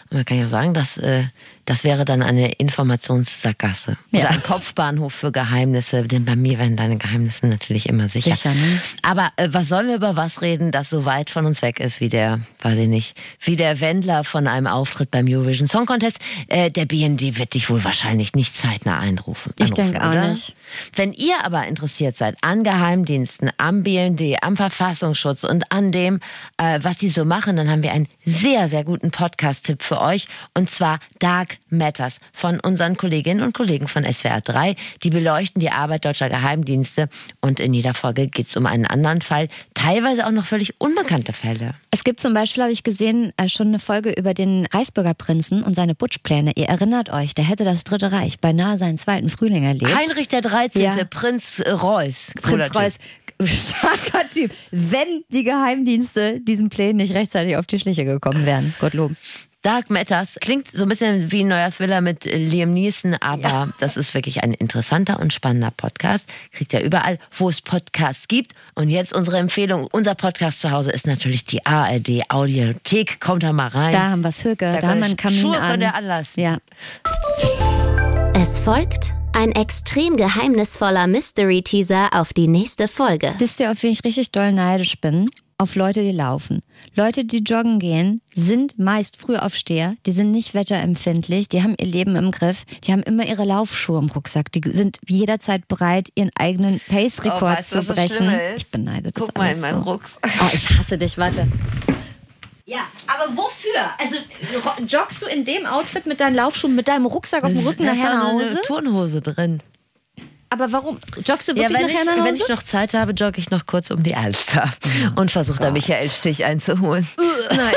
Man kann ja sagen, dass, äh, das wäre dann eine Informationssackgasse.
Ja.
Oder ein Kopfbahnhof für Geheimnisse. Denn bei mir werden deine Geheimnisse natürlich immer sicher.
Sicher, ne?
Aber äh, was sollen wir über was reden, das so weit von uns weg ist wie der, weiß ich nicht, wie der Wendler von einem Auftritt beim Eurovision Song Contest? Äh, der BND wird dich wohl wahrscheinlich nicht zeitnah einrufen.
Ich denke auch
oder?
nicht.
Wenn ihr aber interessiert seid an Geheimdiensten, am BND, am Verfassungsschutz und an dem, äh, was die so machen, dann haben wir einen sehr, sehr guten Podcast-Tipp für euch. Und zwar Dark Matters von unseren Kolleginnen und Kollegen von SWR 3. Die beleuchten die Arbeit deutscher Geheimdienste. Und in jeder Folge geht es um einen anderen Fall. Teilweise auch noch völlig unbekannte Fälle.
Es gibt zum Beispiel, habe ich gesehen, äh, schon eine Folge über den Reichsbürger Prinzen und seine Putschpläne. Ihr erinnert euch, der hätte das Dritte Reich beinahe seinen zweiten Frühling erlebt.
Heinrich der 13.,
Ja.
Prinz Reuß. Cooler
Prinz. Reuß, <laughs> starker Typ. Wenn die Geheimdienste diesen Plänen nicht rechtzeitig auf die Schliche gekommen wären. Gottlob.
Dark Matters klingt so ein bisschen wie ein neuer Thriller mit Liam Neeson, aber das ist wirklich ein interessanter und spannender Podcast. Kriegt ihr überall, wo es Podcasts gibt. Und jetzt unsere Empfehlung. Unser Podcast zu Hause ist natürlich die ARD Audiothek. Kommt da mal rein.
Da haben wir es Höke, da haben wir einen Kamin
Schuhe
an.
könnt ihr anlassen.
Ja.
Es folgt ein extrem geheimnisvoller Mystery-Teaser auf die nächste Folge.
Wisst ihr, auf wen ich richtig doll neidisch bin? Auf Leute, die laufen. Leute, die joggen gehen, sind meist Frühaufsteher, die sind nicht wetterempfindlich, die haben ihr Leben im Griff, die haben immer ihre Laufschuhe im Rucksack, die sind jederzeit bereit, ihren eigenen Pace-Rekord
Oh, weißt
zu brechen. Ich beneide das
Guck mal
alles
in meinen
so.
Rucksack.
Oh, ich hasse dich, warte. Ja, aber wofür? Also joggst du in dem Outfit mit deinen Laufschuhen, mit deinem Rucksack auf dem Rücken
da ist
nachher
auch
nach Hause?
eine Turnhose drin.
Aber warum? Joggst du
Ja,
wirklich
wenn
nachher
ich,
nach Hause?
wenn ich noch Zeit habe, jogge ich noch kurz um die Alster <laughs> und versuche da Michael Stich einzuholen. <laughs>
Nein.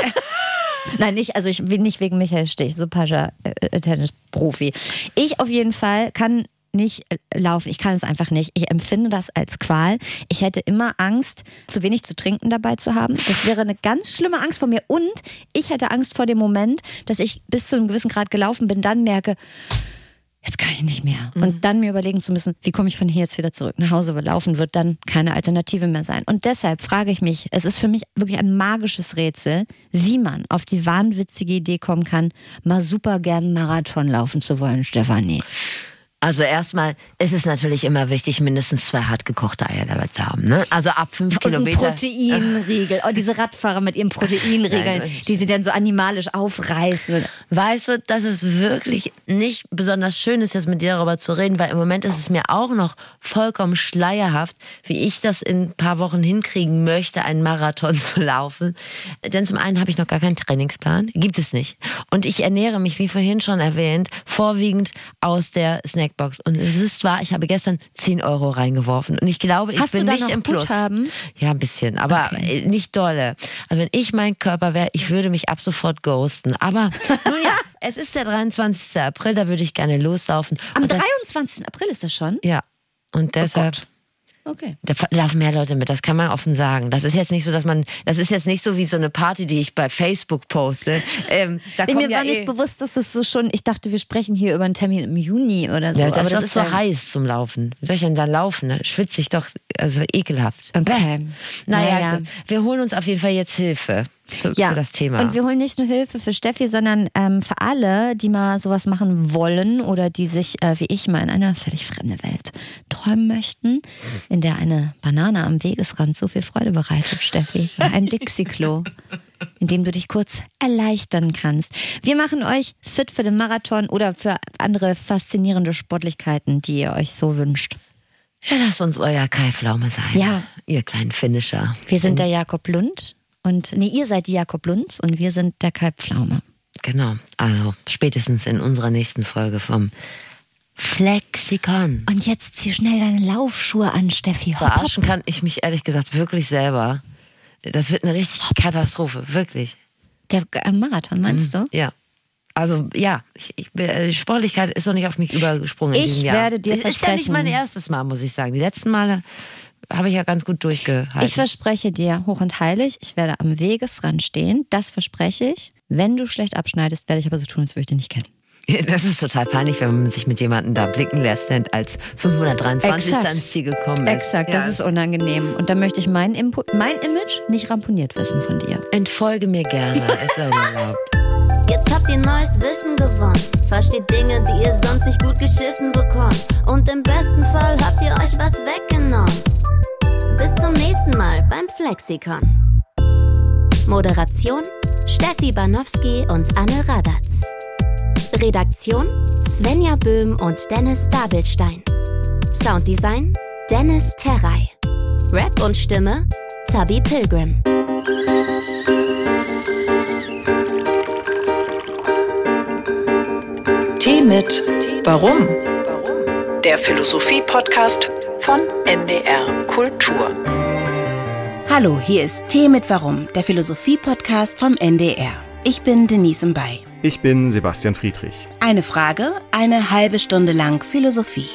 <laughs> Nein, nicht, also ich bin nicht wegen Michael Stich, so Pascha, äh, Tennisprofi. Ich auf jeden Fall kann nicht äh, laufen. Ich kann es einfach nicht. Ich empfinde das als Qual. Ich hätte immer Angst, zu wenig zu trinken dabei zu haben. Das wäre eine ganz schlimme Angst vor mir. Und ich hätte Angst vor dem Moment, dass ich bis zu einem gewissen Grad gelaufen bin, dann merke, jetzt kann ich nicht mehr. Und dann mir überlegen zu müssen, wie komme ich von hier jetzt wieder zurück nach Hause, weil laufen wird dann keine Alternative mehr sein. Und deshalb frage ich mich, es ist für mich wirklich ein magisches Rätsel, wie man auf die wahnwitzige Idee kommen kann, mal super gern Marathon laufen zu wollen, Stefanie.
Also erstmal ist es natürlich immer wichtig, mindestens zwei hart gekochte Eier dabei zu haben. Ne? Also ab fünf
Und
Kilometer.
Proteinriegel. Oh, diese Radfahrer mit ihren Proteinriegeln,
Nein,
die sie dann so animalisch aufreißen.
Weißt du, dass es wirklich nicht besonders schön ist, jetzt mit dir darüber zu reden, weil im Moment ist es mir auch noch vollkommen schleierhaft, wie ich das in ein paar Wochen hinkriegen möchte, einen Marathon <laughs> zu laufen. Denn zum einen habe ich noch gar keinen Trainingsplan, gibt es nicht. Und ich ernähre mich, wie vorhin schon erwähnt, vorwiegend aus der Snackbox. Und es ist wahr, ich habe gestern 10 Euro reingeworfen. Und ich glaube, ich
Hast
bin nicht im Plus.
Guthaben?
Ja, ein bisschen, aber äh, nicht dolle. Also wenn ich mein Körper wäre, ich würde mich ab sofort ghosten. Aber <laughs> nun ja, es ist der 23. April, da würde ich gerne loslaufen.
Am
das,
23. April ist das schon?
ja, und deshalb
Okay.
Da laufen mehr Leute mit, das kann man offen sagen. Das ist jetzt nicht so, dass man, das ist jetzt nicht so wie so eine Party, die ich bei Facebook poste. <laughs> Ähm,
mir
ja
war
eh,
nicht bewusst, dass das so schon, ich dachte, wir sprechen hier über einen Termin im Juni oder so.
ja, das,
aber
ist so
ja-
heiß zum Laufen. Wie soll ich denn da laufen? Ne? Schwitze ich doch, also ekelhaft.
Okay.
Naja,
Naja.
gut. wir holen uns auf jeden Fall jetzt Hilfe zu,
Ja,
für das Thema.
und wir holen nicht nur Hilfe für Steffi, sondern ähm, für alle, die mal sowas machen wollen oder die sich, äh, wie ich, mal in eine völlig fremde Welt träumen möchten, in der eine Banane am Wegesrand so viel Freude bereitet, Steffi. Ein Dixie-Klo, in dem du dich kurz erleichtern kannst. Wir machen euch fit für den Marathon oder für andere faszinierende Sportlichkeiten, die ihr euch so wünscht.
ja, lasst uns euer Kai Pflaume sein.
Ja.
Ihr kleinen Finisher.
Wir sind der Jakob Lund und, nee, ihr seid die Jakob Lunds und wir sind der Kai Pflaume.
Genau. Also spätestens in unserer nächsten Folge vom Flexikon.
Und jetzt zieh schnell deine Laufschuhe an, Steffi. Hopp, hopp.
Verarschen kann ich mich ehrlich gesagt wirklich selber. Das wird eine richtige Katastrophe, wirklich.
Der äh, Marathon, meinst du?
Ja. Also ja, ich, ich, äh, Sportlichkeit ist noch nicht auf mich übergesprungen
Ich werde dir
Es ist ja nicht
versprechen-
mein erstes Mal, muss ich sagen. Die letzten Male habe ich ja ganz gut durchgehalten.
Ich verspreche dir hoch und heilig, ich werde am Wegesrand stehen. Das verspreche ich. Wenn du schlecht abschneidest, werde ich aber so tun, als würde ich dich nicht kennen.
das ist total peinlich, wenn man sich mit jemandem da blicken lässt, der als 523.
Exakt.
ans Ziel gekommen ist.
Exakt,
Ja.
das ist unangenehm. Und da möchte ich mein, Input, mein Image nicht ramponiert wissen von dir.
Entfolge mir gerne, <laughs> es dir erlaubt.
Jetzt habt ihr neues Wissen gewonnen. Versteht Dinge, die ihr sonst nicht gut geschissen bekommt. Und im besten Fall habt ihr euch was weggenommen. Bis zum nächsten Mal beim Flexikon. Moderation Steffi Banowski und Anne Radatz. Redaktion Svenja Böhm und Dennis Dabelstein. Sounddesign Dennis Terrei. Rap und Stimme Zabi Pilgrim.
Tee mit Warum? Der Philosophie-Podcast von NDR Kultur.
Hallo, hier ist Tee mit Warum, der Philosophie-Podcast vom NDR. Ich bin Denise Mbay.
Ich bin Sebastian Friedrich.
Eine Frage, eine halbe Stunde lang Philosophie.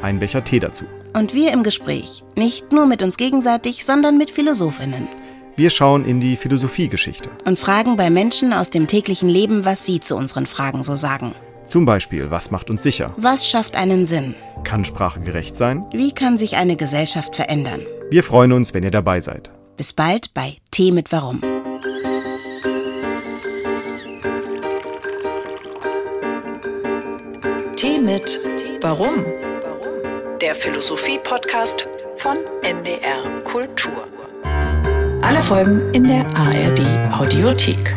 Ein Becher Tee dazu.
Und wir im Gespräch, nicht nur mit uns gegenseitig, sondern mit Philosophinnen.
Wir schauen in die Philosophiegeschichte.
Und fragen bei Menschen aus dem täglichen Leben, was sie zu unseren Fragen so sagen.
Zum Beispiel, was macht uns sicher?
Was schafft einen Sinn?
Kann Sprache gerecht sein?
Wie kann sich eine Gesellschaft verändern?
Wir freuen uns, wenn ihr dabei seid.
Bis bald bei Tee mit Warum.
Tee mit Warum? Der Philosophie-Podcast von NDR Kultur. Alle Folgen in der ARD Audiothek.